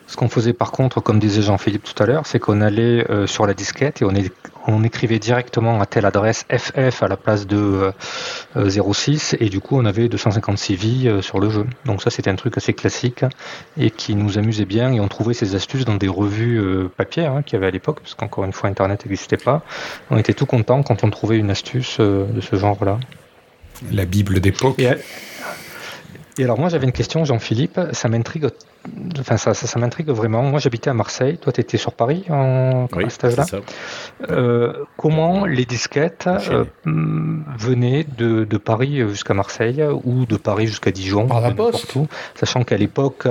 Ce qu'on faisait par contre, comme disait Jean-Philippe tout à l'heure, c'est qu'on allait euh, sur la disquette et on, on, écrivait directement à telle adresse FF à la place de 06 euh, et du coup on avait 256 vies euh, sur le jeu. Donc ça c'était un truc assez classique et qui nous amusait bien et on trouvait ces astuces dans des revues papier hein, qu'il y avait à l'époque parce qu'encore une fois Internet n'existait pas. On était tout content quand on trouvait une astuce de ce genre-là. La Bible d'époque. Et alors moi j'avais une question Jean-Philippe, ça m'intrigue enfin ça, ça, m'intrigue vraiment. Moi j'habitais à Marseille, toi tu étais sur Paris en, à cet âge-là. Euh, comment les disquettes euh, venaient de, de Paris jusqu'à Marseille ou de Paris jusqu'à Dijon, par la poste, sachant qu'à l'époque,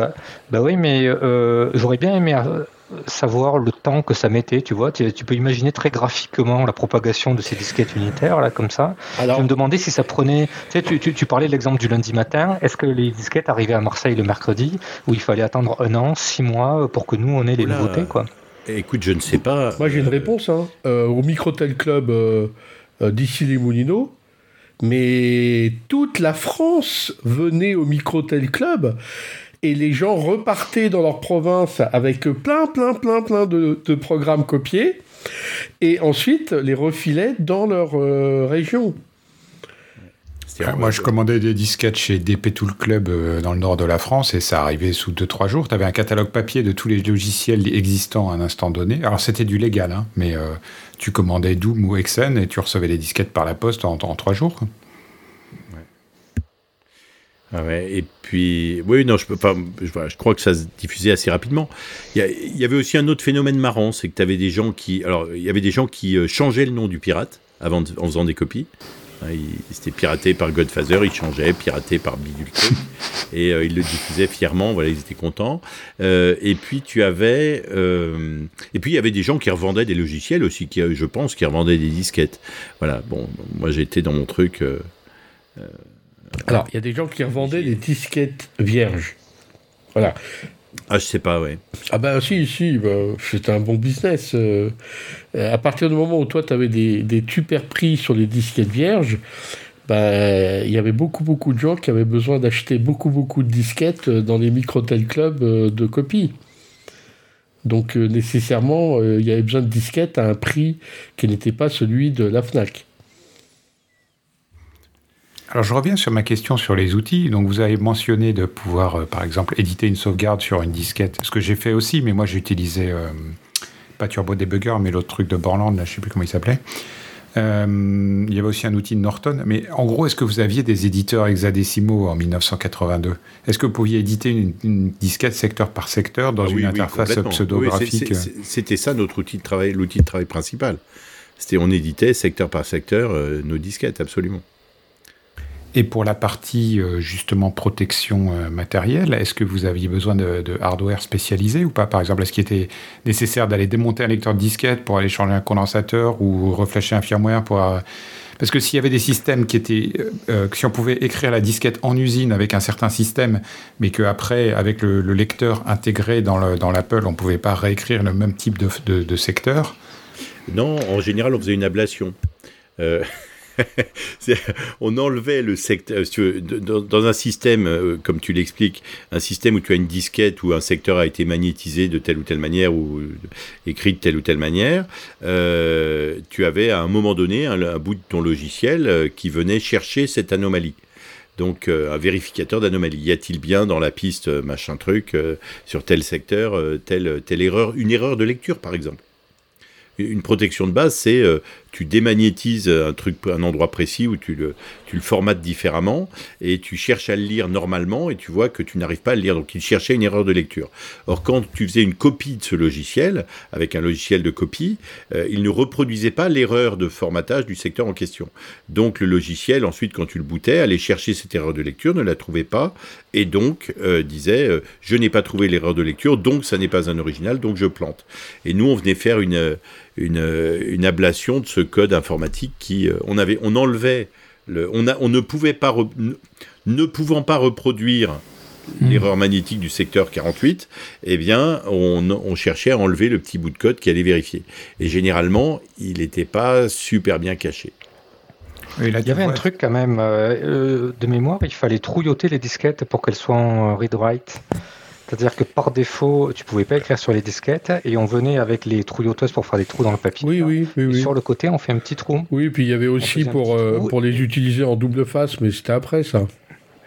bah oui mais euh, j'aurais bien aimé savoir le temps que ça mettait, tu vois. Tu, peux imaginer très graphiquement la propagation de ces disquettes unitaires, là, comme ça. Alors, je me demandais si ça prenait. Tu, sais, tu, tu, parlais de l'exemple du lundi matin. Est-ce que les disquettes arrivaient à Marseille le mercredi, où il fallait attendre un an, six mois pour que nous, on ait les nouveautés, quoi? Écoute, je ne sais pas. Moi, j'ai une réponse. Hein. Euh, au Microtel Club euh, euh, d'ici les Moulineaux, mais toute la France venait au Microtel Club et les gens repartaient dans leur province avec plein, plein, plein, plein de, programmes copiés et ensuite les refilaient dans leur euh, région. moi, je commandais des disquettes chez DP Tool Club euh, dans le nord de la France et ça arrivait sous 2-3 jours. Tu avais un catalogue papier de tous les logiciels existants à un instant donné. Alors, c'était du légal, hein, mais euh, tu commandais Doom ou Exen et tu recevais les disquettes par la poste en, en 3 jours. Ah ouais, et puis, oui, non, je, peux pas, je, crois que ça se diffusait assez rapidement. Il y, avait aussi un autre phénomène marrant, c'est que tu avais des gens qui. Alors, il y avait des gens qui euh, changeaient le nom du pirate avant en faisant des copies. Hein, C'était piraté par Godfather, ils changeaient, piraté par Bidule et euh, ils le diffusaient fièrement, voilà, ils étaient contents. Euh, et puis tu avais, et puis il y avait des gens qui revendaient des logiciels aussi, qui, je pense, qui revendaient des disquettes. Voilà, bon, moi j'étais dans mon truc. Alors, il y a des gens qui revendaient des disquettes vierges. Voilà. Ah, je sais pas, ouais. Ah bah si, si, bah, c'était un bon business. Euh, à partir du moment où toi, tu avais des, des super prix sur les disquettes vierges, bah, il y avait beaucoup, beaucoup de gens qui avaient besoin d'acheter beaucoup, beaucoup de disquettes dans les microtel clubs euh, de copie. Donc, euh, nécessairement, il y avait besoin de disquettes à un prix qui n'était pas celui de la FNAC. Alors je reviens sur ma question sur les outils. Donc vous avez mentionné de pouvoir, euh, par exemple, éditer une sauvegarde sur une disquette. Ce que j'ai fait aussi, mais moi j'utilisais euh, pas Turbo Debugger, mais l'autre truc de Borland, là, je sais plus comment il s'appelait. Euh, il y avait aussi un outil de Norton. Mais en gros, est-ce que vous aviez des éditeurs hexadécimaux en 1982 Est-ce que vous pouviez éditer une, disquette secteur par secteur dans ah une interface pseudographique C'était ça notre outil de travail, l'outil de travail principal. C'était on éditait secteur par secteur nos disquettes, absolument. Et pour la partie euh, justement protection euh, matérielle, est-ce que vous aviez besoin de, hardware spécialisé ou pas? Par exemple, est-ce qu'il était nécessaire d'aller démonter un lecteur de disquette pour aller changer un condensateur ou reflasher un firmware. Euh, parce que s'il y avait des systèmes qui étaient... si on pouvait écrire la disquette en usine avec un certain système, mais qu'après, avec le, lecteur intégré dans l'Apple, on ne pouvait pas réécrire le même type de, de, secteur? Non, en général, on faisait une ablation. <laughs> on enlevait le secteur. Dans, un système, euh, comme tu l'expliques, un système où tu as une disquette où un secteur a été magnétisé de telle ou telle manière ou écrit de telle ou telle manière, euh, tu avais à un moment donné un, bout de ton logiciel euh, qui venait chercher cette anomalie. Donc un vérificateur d'anomalie. Y a-t-il bien dans la piste machin truc sur tel secteur telle, telle erreur, une erreur de lecture par exemple? Une protection de base, c'est tu démagnétises un truc, un endroit précis le, tu le formates différemment et tu cherches à le lire normalement et tu vois que tu n'arrives pas à le lire. Donc il cherchait une erreur de lecture. Or quand tu faisais une copie de ce logiciel avec un logiciel de copie, euh, il ne reproduisait pas l'erreur de formatage du secteur en question. Donc le logiciel ensuite quand tu le bootais allait chercher cette erreur de lecture, ne la trouvait pas et donc euh, disait euh, je n'ai pas trouvé l'erreur de lecture donc ça n'est pas un original donc je plante. Et nous on venait faire une une, une ablation de ce code informatique qui, euh, on, avait, on enlevait, le, on, a, on ne pouvait pas, ne, pouvant pas reproduire hmm. l'erreur magnétique du secteur 48, eh bien, on, on, cherchait à enlever le petit bout de code qui allait vérifier. Et généralement, il n'était pas super bien caché. il y avait un truc quand même euh, euh, de mémoire, il fallait trouilloter les disquettes pour qu'elles soient en read-write. C'est-à-dire que par défaut, tu pouvais pas écrire sur les disquettes et on venait avec les trouilloteuses pour faire des trous dans le papier. Oui, oui, oui, Sur le côté, on fait un petit trou. Oui, puis il y avait aussi pour, euh, pour les utiliser en double face, mais c'était après ça.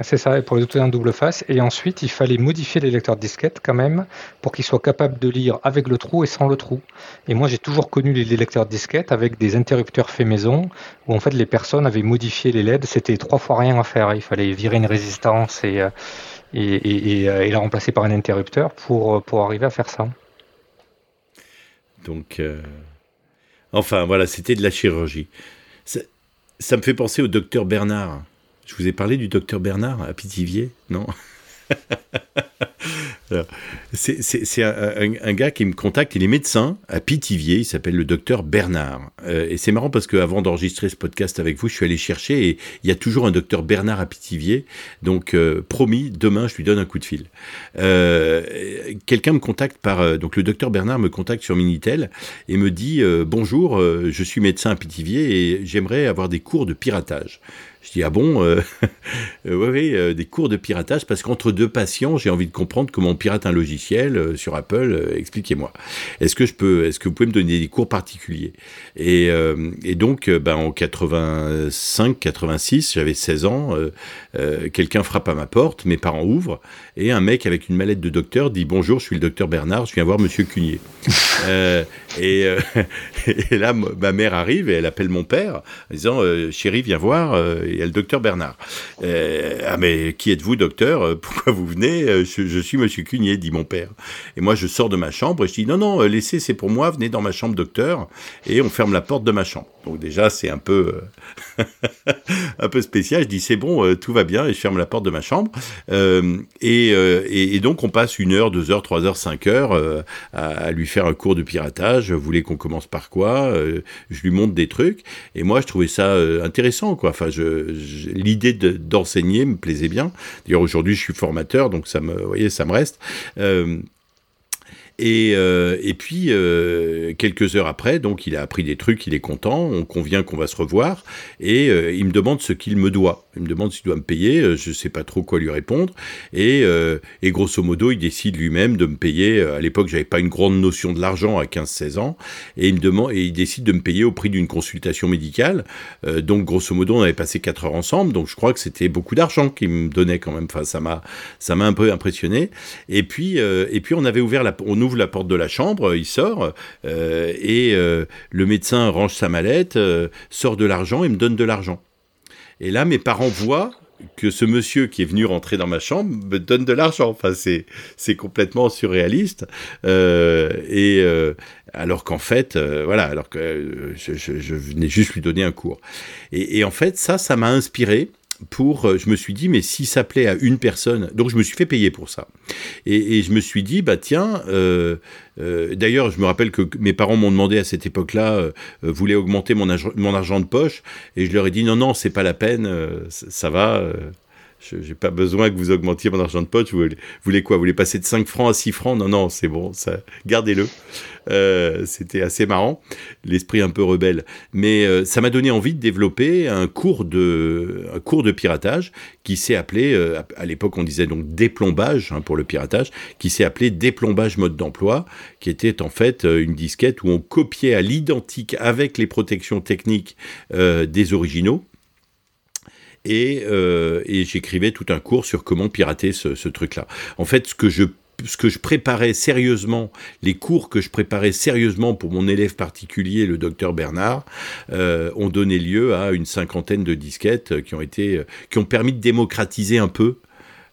C'est ça, pour les utiliser en double face. Et ensuite, il fallait modifier les lecteurs de disquettes quand même pour qu'ils soient capables de lire avec le trou et sans le trou. Et moi, j'ai toujours connu les lecteurs de disquettes avec des interrupteurs faits maison où en fait les personnes avaient modifié les LED. C'était trois fois rien à faire. Il fallait virer une résistance et. Euh, et, euh, et, la remplacer par un interrupteur pour, euh, pour arriver à faire ça. Donc, euh, enfin voilà, c'était de la chirurgie. Ça, ça, me fait penser au docteur Bernard. Je vous ai parlé du docteur Bernard à Pithiviers, non? <laughs> C'est un, gars qui me contacte, il est médecin à Pithiviers, il s'appelle le docteur Bernard. Euh, et c'est marrant parce qu'avant d'enregistrer ce podcast avec vous, je suis allé chercher et il y a toujours un docteur Bernard à Pithiviers. Donc euh, promis, demain je lui donne un coup de fil. Euh, quelqu'un me contacte par... donc le docteur Bernard me contacte sur Minitel et me dit Bonjour, je suis médecin à Pithiviers et j'aimerais avoir des cours de piratage. Je dis ah bon, euh, <laughs> oui, oui, des cours de piratage parce qu'entre deux patients, j'ai envie de comprendre comment on pirate un logiciel sur Apple. Expliquez-moi. Est-ce que je peux, est-ce que vous pouvez me donner des cours particuliers? Et, et, donc, ben, en 85, 86, j'avais 16 ans, quelqu'un frappe à ma porte, mes parents ouvrent et un mec avec une mallette de docteur dit bonjour, je suis le docteur Bernard, je viens voir Monsieur Cunier. <laughs> et, <laughs> et, là, ma mère arrive et elle appelle mon père en disant euh, Chérie, viens voir, euh, il y a le docteur Bernard. Euh, ah, mais qui êtes-vous, docteur? Pourquoi vous venez? Je, suis monsieur Cunier, dit mon père. Et moi, je sors de ma chambre et je dis Non, non, laissez, c'est pour moi, venez dans ma chambre, docteur. Et on ferme la porte de ma chambre. Donc, déjà, c'est un peu, <laughs> un peu spécial. Je dis C'est bon, tout va bien, et je ferme la porte de ma chambre. Et, donc, on passe une heure, deux heures, trois heures, cinq heures à, lui faire un cours de piratage. Vous voulez qu'on commence par quoi? Je lui montre des trucs. Et moi, je trouvais ça euh, intéressant, quoi. Enfin, je, l'idée d'enseigner me plaisait bien. D'ailleurs, aujourd'hui, je suis formateur, donc ça me, reste. Euh, et, euh, et puis, euh, quelques heures après, donc il a appris des trucs, il est content, on convient qu'on va se revoir, et euh, il me demande ce qu'il me doit. Il me demande s'il doit me payer, je ne sais pas trop quoi lui répondre, et, grosso modo, il décide lui-même de me payer. À l'époque, j'avais pas une grande notion de l'argent à 15-16 ans, et il me demande, et il décide de me payer au prix d'une consultation médicale. donc, grosso modo, on avait passé 4 heures ensemble, donc je crois que c'était beaucoup d'argent qu'il me donnait quand même. Enfin, ça m'a, ça m'a un peu impressionné. Et puis, et puis, on avait ouvert la, on ouvre la porte de la chambre, il sort, euh, et euh, le médecin range sa mallette, euh, sort de l'argent et me donne de l'argent. Et là, mes parents voient que ce monsieur qui est venu rentrer dans ma chambre me donne de l'argent. Enfin, c'est, c'est complètement surréaliste. et alors qu'en fait, voilà, alors que je, venais juste lui donner un cours. Et, et en fait, ça, ça m'a inspiré pour, euh, je me suis dit, mais si ça plaît à une personne, donc je me suis fait payer pour ça. Et, je me suis dit, bah tiens, euh, euh, d'ailleurs, je me rappelle que mes parents m'ont demandé à cette époque-là, voulaient augmenter mon, mon, argent de poche, et je leur ai dit, non, non, c'est pas la peine, ça va. Je n'ai pas besoin que vous augmentiez mon argent de poche. Vous voulez, quoi? Vous voulez passer de 5 francs à 6 francs? Non, non, c'est bon, ça, gardez-le. Euh, c'était assez marrant, l'esprit un peu rebelle. Mais euh, ça m'a donné envie de développer un cours de, un cours de piratage qui s'est appelé, euh, à l'époque on disait donc déplombage hein, pour le piratage, qui s'est appelé déplombage mode d'emploi, qui était en fait une disquette où on copiait à l'identique avec les protections techniques des originaux euh, et, j'écrivais tout un cours sur comment pirater ce, truc-là. En fait, ce que je préparais sérieusement, les cours que je préparais sérieusement pour mon élève particulier, le docteur Bernard, euh, ont donné lieu à une cinquantaine de disquettes qui ont été, qui ont permis de démocratiser un peu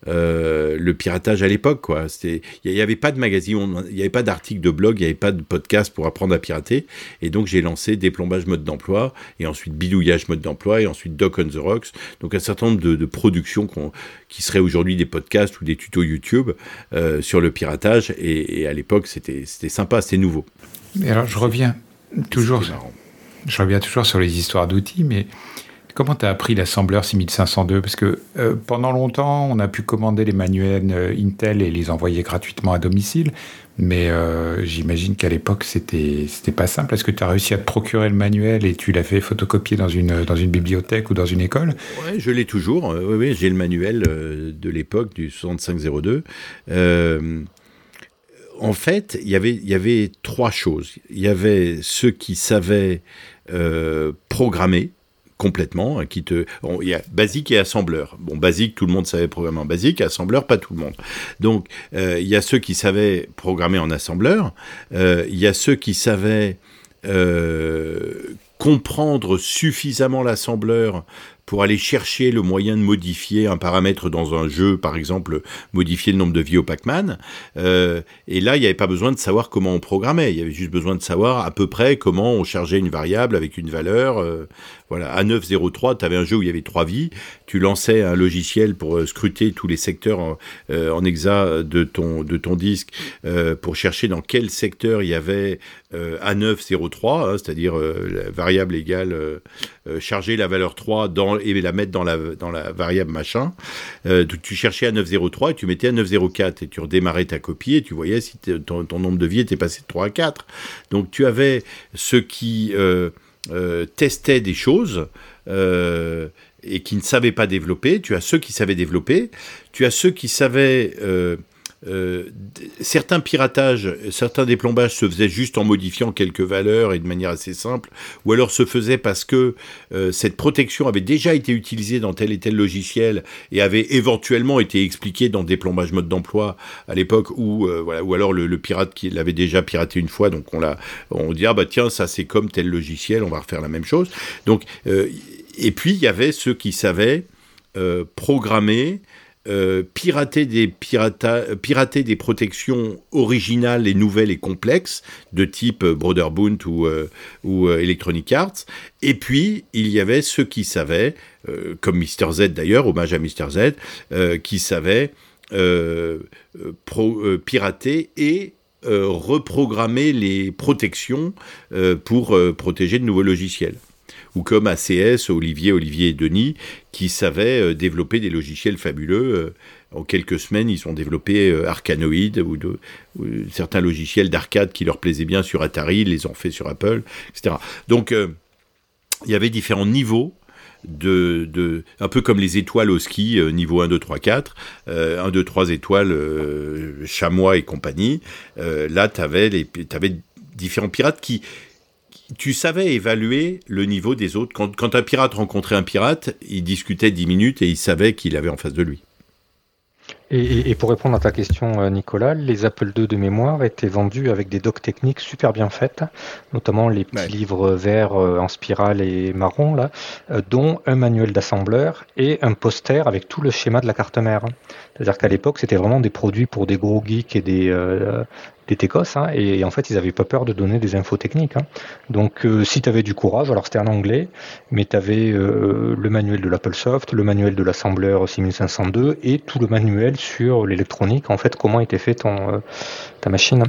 euh, le piratage à l'époque. Quoi. Il n'y avait pas de magazine, il n'y avait pas d'article de blog, il n'y avait pas de podcast pour apprendre à pirater. Et donc j'ai lancé Déplombage mode d'emploi, et ensuite Bidouillage mode d'emploi, et ensuite Doc on the Rocks. Donc un certain nombre de, productions qui seraient aujourd'hui des podcasts ou des tutos YouTube euh, sur le piratage. Et, à l'époque, c'était sympa, c'était nouveau. Mais alors je reviens toujours. Je reviens toujours sur les histoires d'outils, mais Comment tu as appris l'assembleur 6502 Parce que euh, pendant longtemps, on a pu commander les manuels euh, Intel et les envoyer gratuitement à domicile. Mais euh, j'imagine qu'à l'époque, c'était c'était pas simple. Est-ce que tu as réussi à te procurer le manuel et tu l'as fait photocopier dans une, dans une bibliothèque ou dans une école? Oui, je l'ai toujours. Oui, j'ai le manuel de l'époque du 6502. en fait, y il y avait trois choses. Il y avait ceux qui savaient programmer, complètement, hein, qui te, il y a basique et assembleur. Bon, basique, tout le monde savait programmer en basique, assembleur, pas tout le monde. Donc, euh, il y a ceux qui savaient programmer en assembleur, euh, il y a ceux qui savaient euh, comprendre suffisamment l'assembleur pour aller chercher le moyen de modifier un paramètre dans un jeu, par exemple modifier le nombre de vies au Pac-Man. Euh, et là, il n'y avait pas besoin de savoir comment on programmait, il y avait juste besoin de savoir à peu près comment on chargeait une variable avec une valeur. Euh, voilà, à 903, tu avais un jeu où il y avait trois vies, tu lançais un logiciel pour euh, scruter tous les secteurs en, en hexa de ton, de ton disque pour chercher dans quel secteur il y avait A903, hein, c'est-à-dire la variable égale charger la valeur 3 dans et la mettre dans la, dans la variable machin. Euh, tu, cherchais à 903 et tu mettais à 904 et tu redémarrais ta copie et tu voyais si ton, nombre de vies était passé de 3 à 4. Donc tu avais ceux qui euh, euh, testaient des choses et qui ne savaient pas développer, tu as ceux qui savaient développer, tu as ceux qui savaient euh, certains piratages, certains déplombages se faisaient juste en modifiant quelques valeurs et de manière assez simple, ou alors se faisaient parce que euh, cette protection avait déjà été utilisée dans tel et tel logiciel et avait éventuellement été expliquée dans des plombages mode d'emploi à l'époque, ou euh, voilà, ou alors le, pirate qui l'avait déjà piraté une fois, donc on l'a, on dit ah bah tiens ça c'est comme tel logiciel, on va refaire la même chose. Donc et puis il y avait ceux qui savaient programmer euh, pirater, des pirater des protections originales et nouvelles et complexes de type euh, Brotherboot ou, euh, ou Electronic Arts. Et puis, il y avait ceux qui savaient, comme Mr. Z d'ailleurs, hommage à Mr. Z, qui savaient pirater et reprogrammer les protections pour protéger de nouveaux logiciels ou comme ACS, Olivier, Olivier et Denis, qui savaient euh, développer des logiciels fabuleux. Euh, en quelques semaines, ils ont développé euh, Arcanoid ou, certains logiciels d'arcade qui leur plaisaient bien sur Atari, ils les ont fait sur Apple, etc. Donc, il y avait différents niveaux de, un peu comme les étoiles au ski, niveau 1, 2, 3, 4, 1, 2, 3 étoiles, chamois et compagnie. là, tu avais, avais, différents pirates qui, tu savais évaluer le niveau des autres. Quand, un pirate rencontrait un pirate, il discutait 10 minutes et il savait qu'il avait en face de lui. Et, pour répondre à ta question, euh, Nicolas, les Apple II de mémoire étaient vendus avec des docks techniques super bien faites, notamment les petits livres verts euh, en spirale et marron, là, euh, dont un manuel d'assembleur et un poster avec tout le schéma de la carte mère. C'est-à-dire qu'à l'époque, c'était vraiment des produits pour des gros geeks et des, des techos, hein, et, en fait, ils n'avaient pas peur de donner des infos techniques. Hein. Donc, euh, si tu avais du courage, alors c'était en anglais, mais tu avais euh, le manuel de l'Apple Soft, le manuel de l'assembleur 6502 et tout le manuel sur l'électronique, en fait, comment était fait euh, ta machine.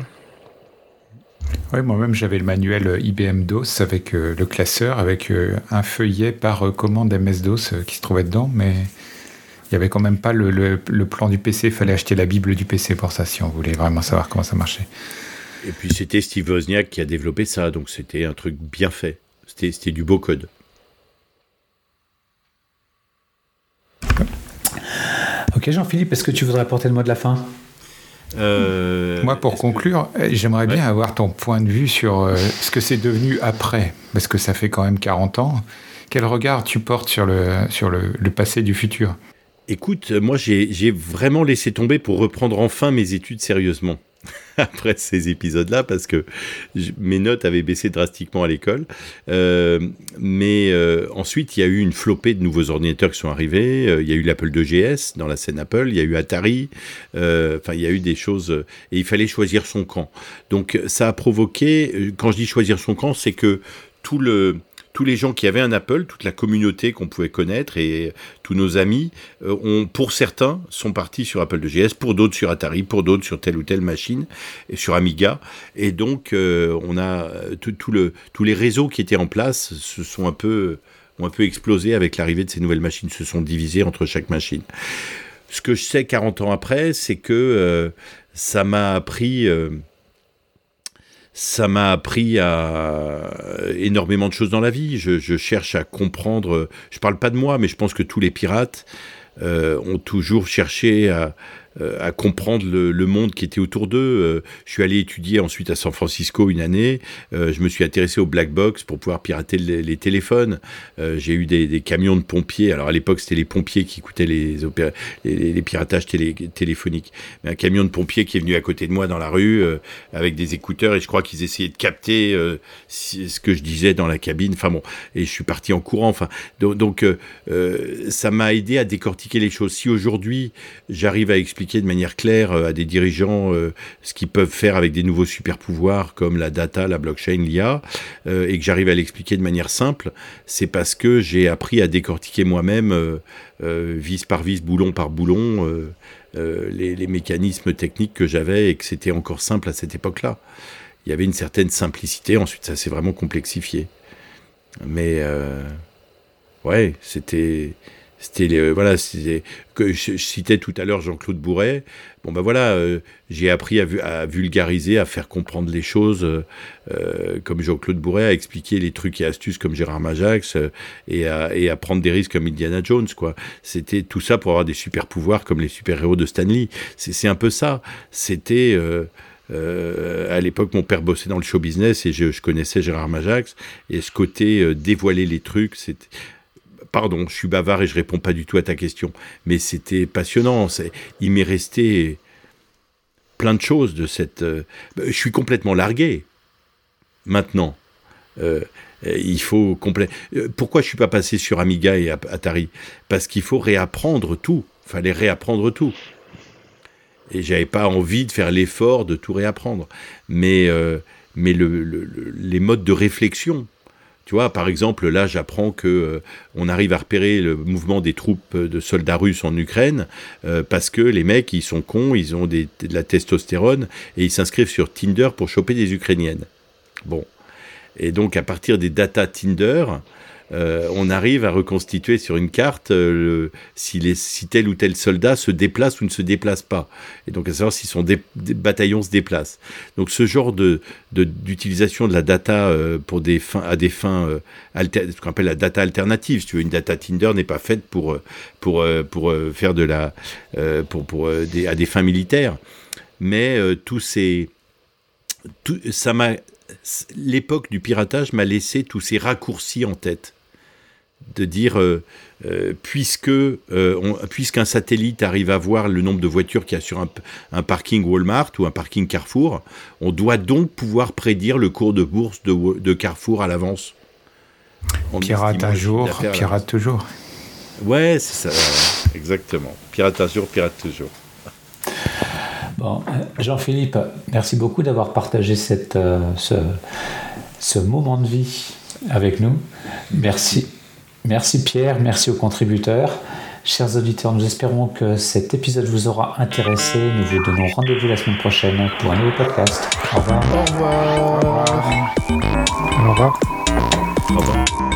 Oui, moi-même j'avais le manuel IBM DOS avec le classeur, avec un feuillet par commande MS-DOS qui se trouvait dedans, mais il n'y avait quand même pas le, plan du PC. Il fallait acheter la Bible du PC pour ça si on voulait vraiment savoir comment ça marchait. Et puis c'était Steve Wozniak qui a développé ça, donc c'était un truc bien fait. C'était du beau code. Ok Jean-Philippe, est-ce que tu voudrais apporter le mot de la fin? Euh, Moi, pour conclure, j'aimerais bien avoir ton point de vue sur euh, ce que c'est devenu après, parce que ça fait quand même 40 ans. Quel regard tu portes sur le, sur le passé du futur? Écoute, moi j'ai vraiment laissé tomber pour reprendre enfin mes études sérieusement <laughs> après ces épisodes-là parce que mes notes avaient baissé drastiquement à l'école. Euh, mais euh, ensuite, il y a eu une flopée de nouveaux ordinateurs qui sont arrivés. Euh, il y a eu l'Apple 2GS dans la scène Apple. Il y a eu Atari. Enfin, il y a eu des choses et il fallait choisir son camp. Donc, ça a provoqué. Quand je dis choisir son camp, c'est que tout le tous les gens qui avaient un Apple, toute la communauté qu'on pouvait connaître et tous nos amis, euh, ont, pour certains, sont partis sur Apple 2GS, pour d'autres sur Atari, pour d'autres sur telle ou telle machine, et sur Amiga. Et donc, euh, on a tout, le, tous les réseaux qui étaient en place se sont un peu, ont un peu explosé avec l'arrivée de ces nouvelles machines, se sont divisés entre chaque machine. Ce que je sais 40 ans après, c'est que euh, ça m'a appris ça m'a appris à énormément de choses dans la vie. Je, cherche à comprendre. Je parle pas de moi, mais je pense que tous les pirates euh, ont toujours cherché à, euh, à comprendre le, monde qui était autour d'eux. Euh, je suis allé étudier ensuite à San Francisco une année. Euh, je me suis intéressé au black box pour pouvoir pirater les, téléphones. j'ai eu des, camions de pompiers. Alors à l'époque, c'était les pompiers qui écoutaient les, les, piratages téléphoniques. Mais un camion de pompiers qui est venu à côté de moi dans la rue avec des écouteurs et je crois qu'ils essayaient de capter ce que je disais dans la cabine. Enfin bon, et je suis parti en courant. Enfin, donc, donc ça m'a aidé à décortiquer les choses. Si aujourd'hui j'arrive à expliquer de manière claire euh, à des dirigeants euh, ce qu'ils peuvent faire avec des nouveaux super pouvoirs comme la data, la blockchain, l'IA, euh, et que j'arrive à l'expliquer de manière simple, c'est parce que j'ai appris à décortiquer moi-même vis par vis, boulon par boulon, les, mécanismes techniques que j'avais et que c'était encore simple à cette époque-là. Il y avait une certaine simplicité, ensuite ça s'est vraiment complexifié. Mais ouais, c'était c'était voilà, que je, citais tout à l'heure Jean-Claude Bourret. Bon ben voilà, euh, j'ai appris à, vulgariser, à faire comprendre les choses, euh, comme Jean-Claude Bourret, à expliquer les trucs et astuces comme Gérard Majax, et, à, prendre des risques comme Indiana Jones, quoi. C'était tout ça pour avoir des super pouvoirs comme les super héros de Stanley. C'est un peu ça. C'était à l'époque, mon père bossait dans le show business et je, je connaissais Gérard Majax. Et ce côté dévoiler les trucs, c'était pardon, je suis bavard et je réponds pas du tout à ta question, mais c'était passionnant. Il m'est resté plein de choses de cette. Euh, je suis complètement largué maintenant. Euh, il faut complet. Euh, pourquoi je suis pas passé sur Amiga et Atari? Parce qu'il faut réapprendre tout. Il fallait réapprendre tout. Et j'avais pas envie de faire l'effort de tout réapprendre. Mais, mais les modes de réflexion tu vois, par exemple, là, j'apprends que euh, on arrive à repérer le mouvement des troupes de soldats russes en Ukraine euh, parce que les mecs, ils sont cons, ils ont de la testostérone et ils s'inscrivent sur Tinder pour choper des Ukrainiennes. Bon. Et donc, à partir des data Tinder, euh, on arrive à reconstituer sur une carte euh, si, tel ou tel soldat se déplace ou ne se déplace pas. Et donc à savoir si son des bataillons se déplacent. Donc ce genre de d'utilisation de, la data euh, pour des fins, à des fins ce qu'on appelle la data alternative. Si tu veux, une data Tinder n'est pas faite pour pour pour faire de la pour pour à des fins militaires. Mais tous ces tout, ça m'a l'époque du piratage m'a laissé tous ces raccourcis en tête de dire euh, euh, puisque euh, puisqu'un satellite arrive à voir le nombre de voitures qu'il y a sur un, parking Walmart ou un parking Carrefour, on doit donc pouvoir prédire le cours de bourse de, Carrefour à l'avance. Pirate un jour, pirate toujours. Ouais, c'est ça, exactement. Pirate un jour, pirate toujours. Bon, Jean-Philippe, merci beaucoup d'avoir partagé cette, ce, ce moment de vie avec nous. Merci. Merci Pierre, merci aux contributeurs. Chers auditeurs, nous espérons que cet épisode vous aura intéressé. Nous vous donnons rendez-vous la semaine prochaine pour un nouveau podcast. Au revoir. Au revoir. Au revoir. Au revoir.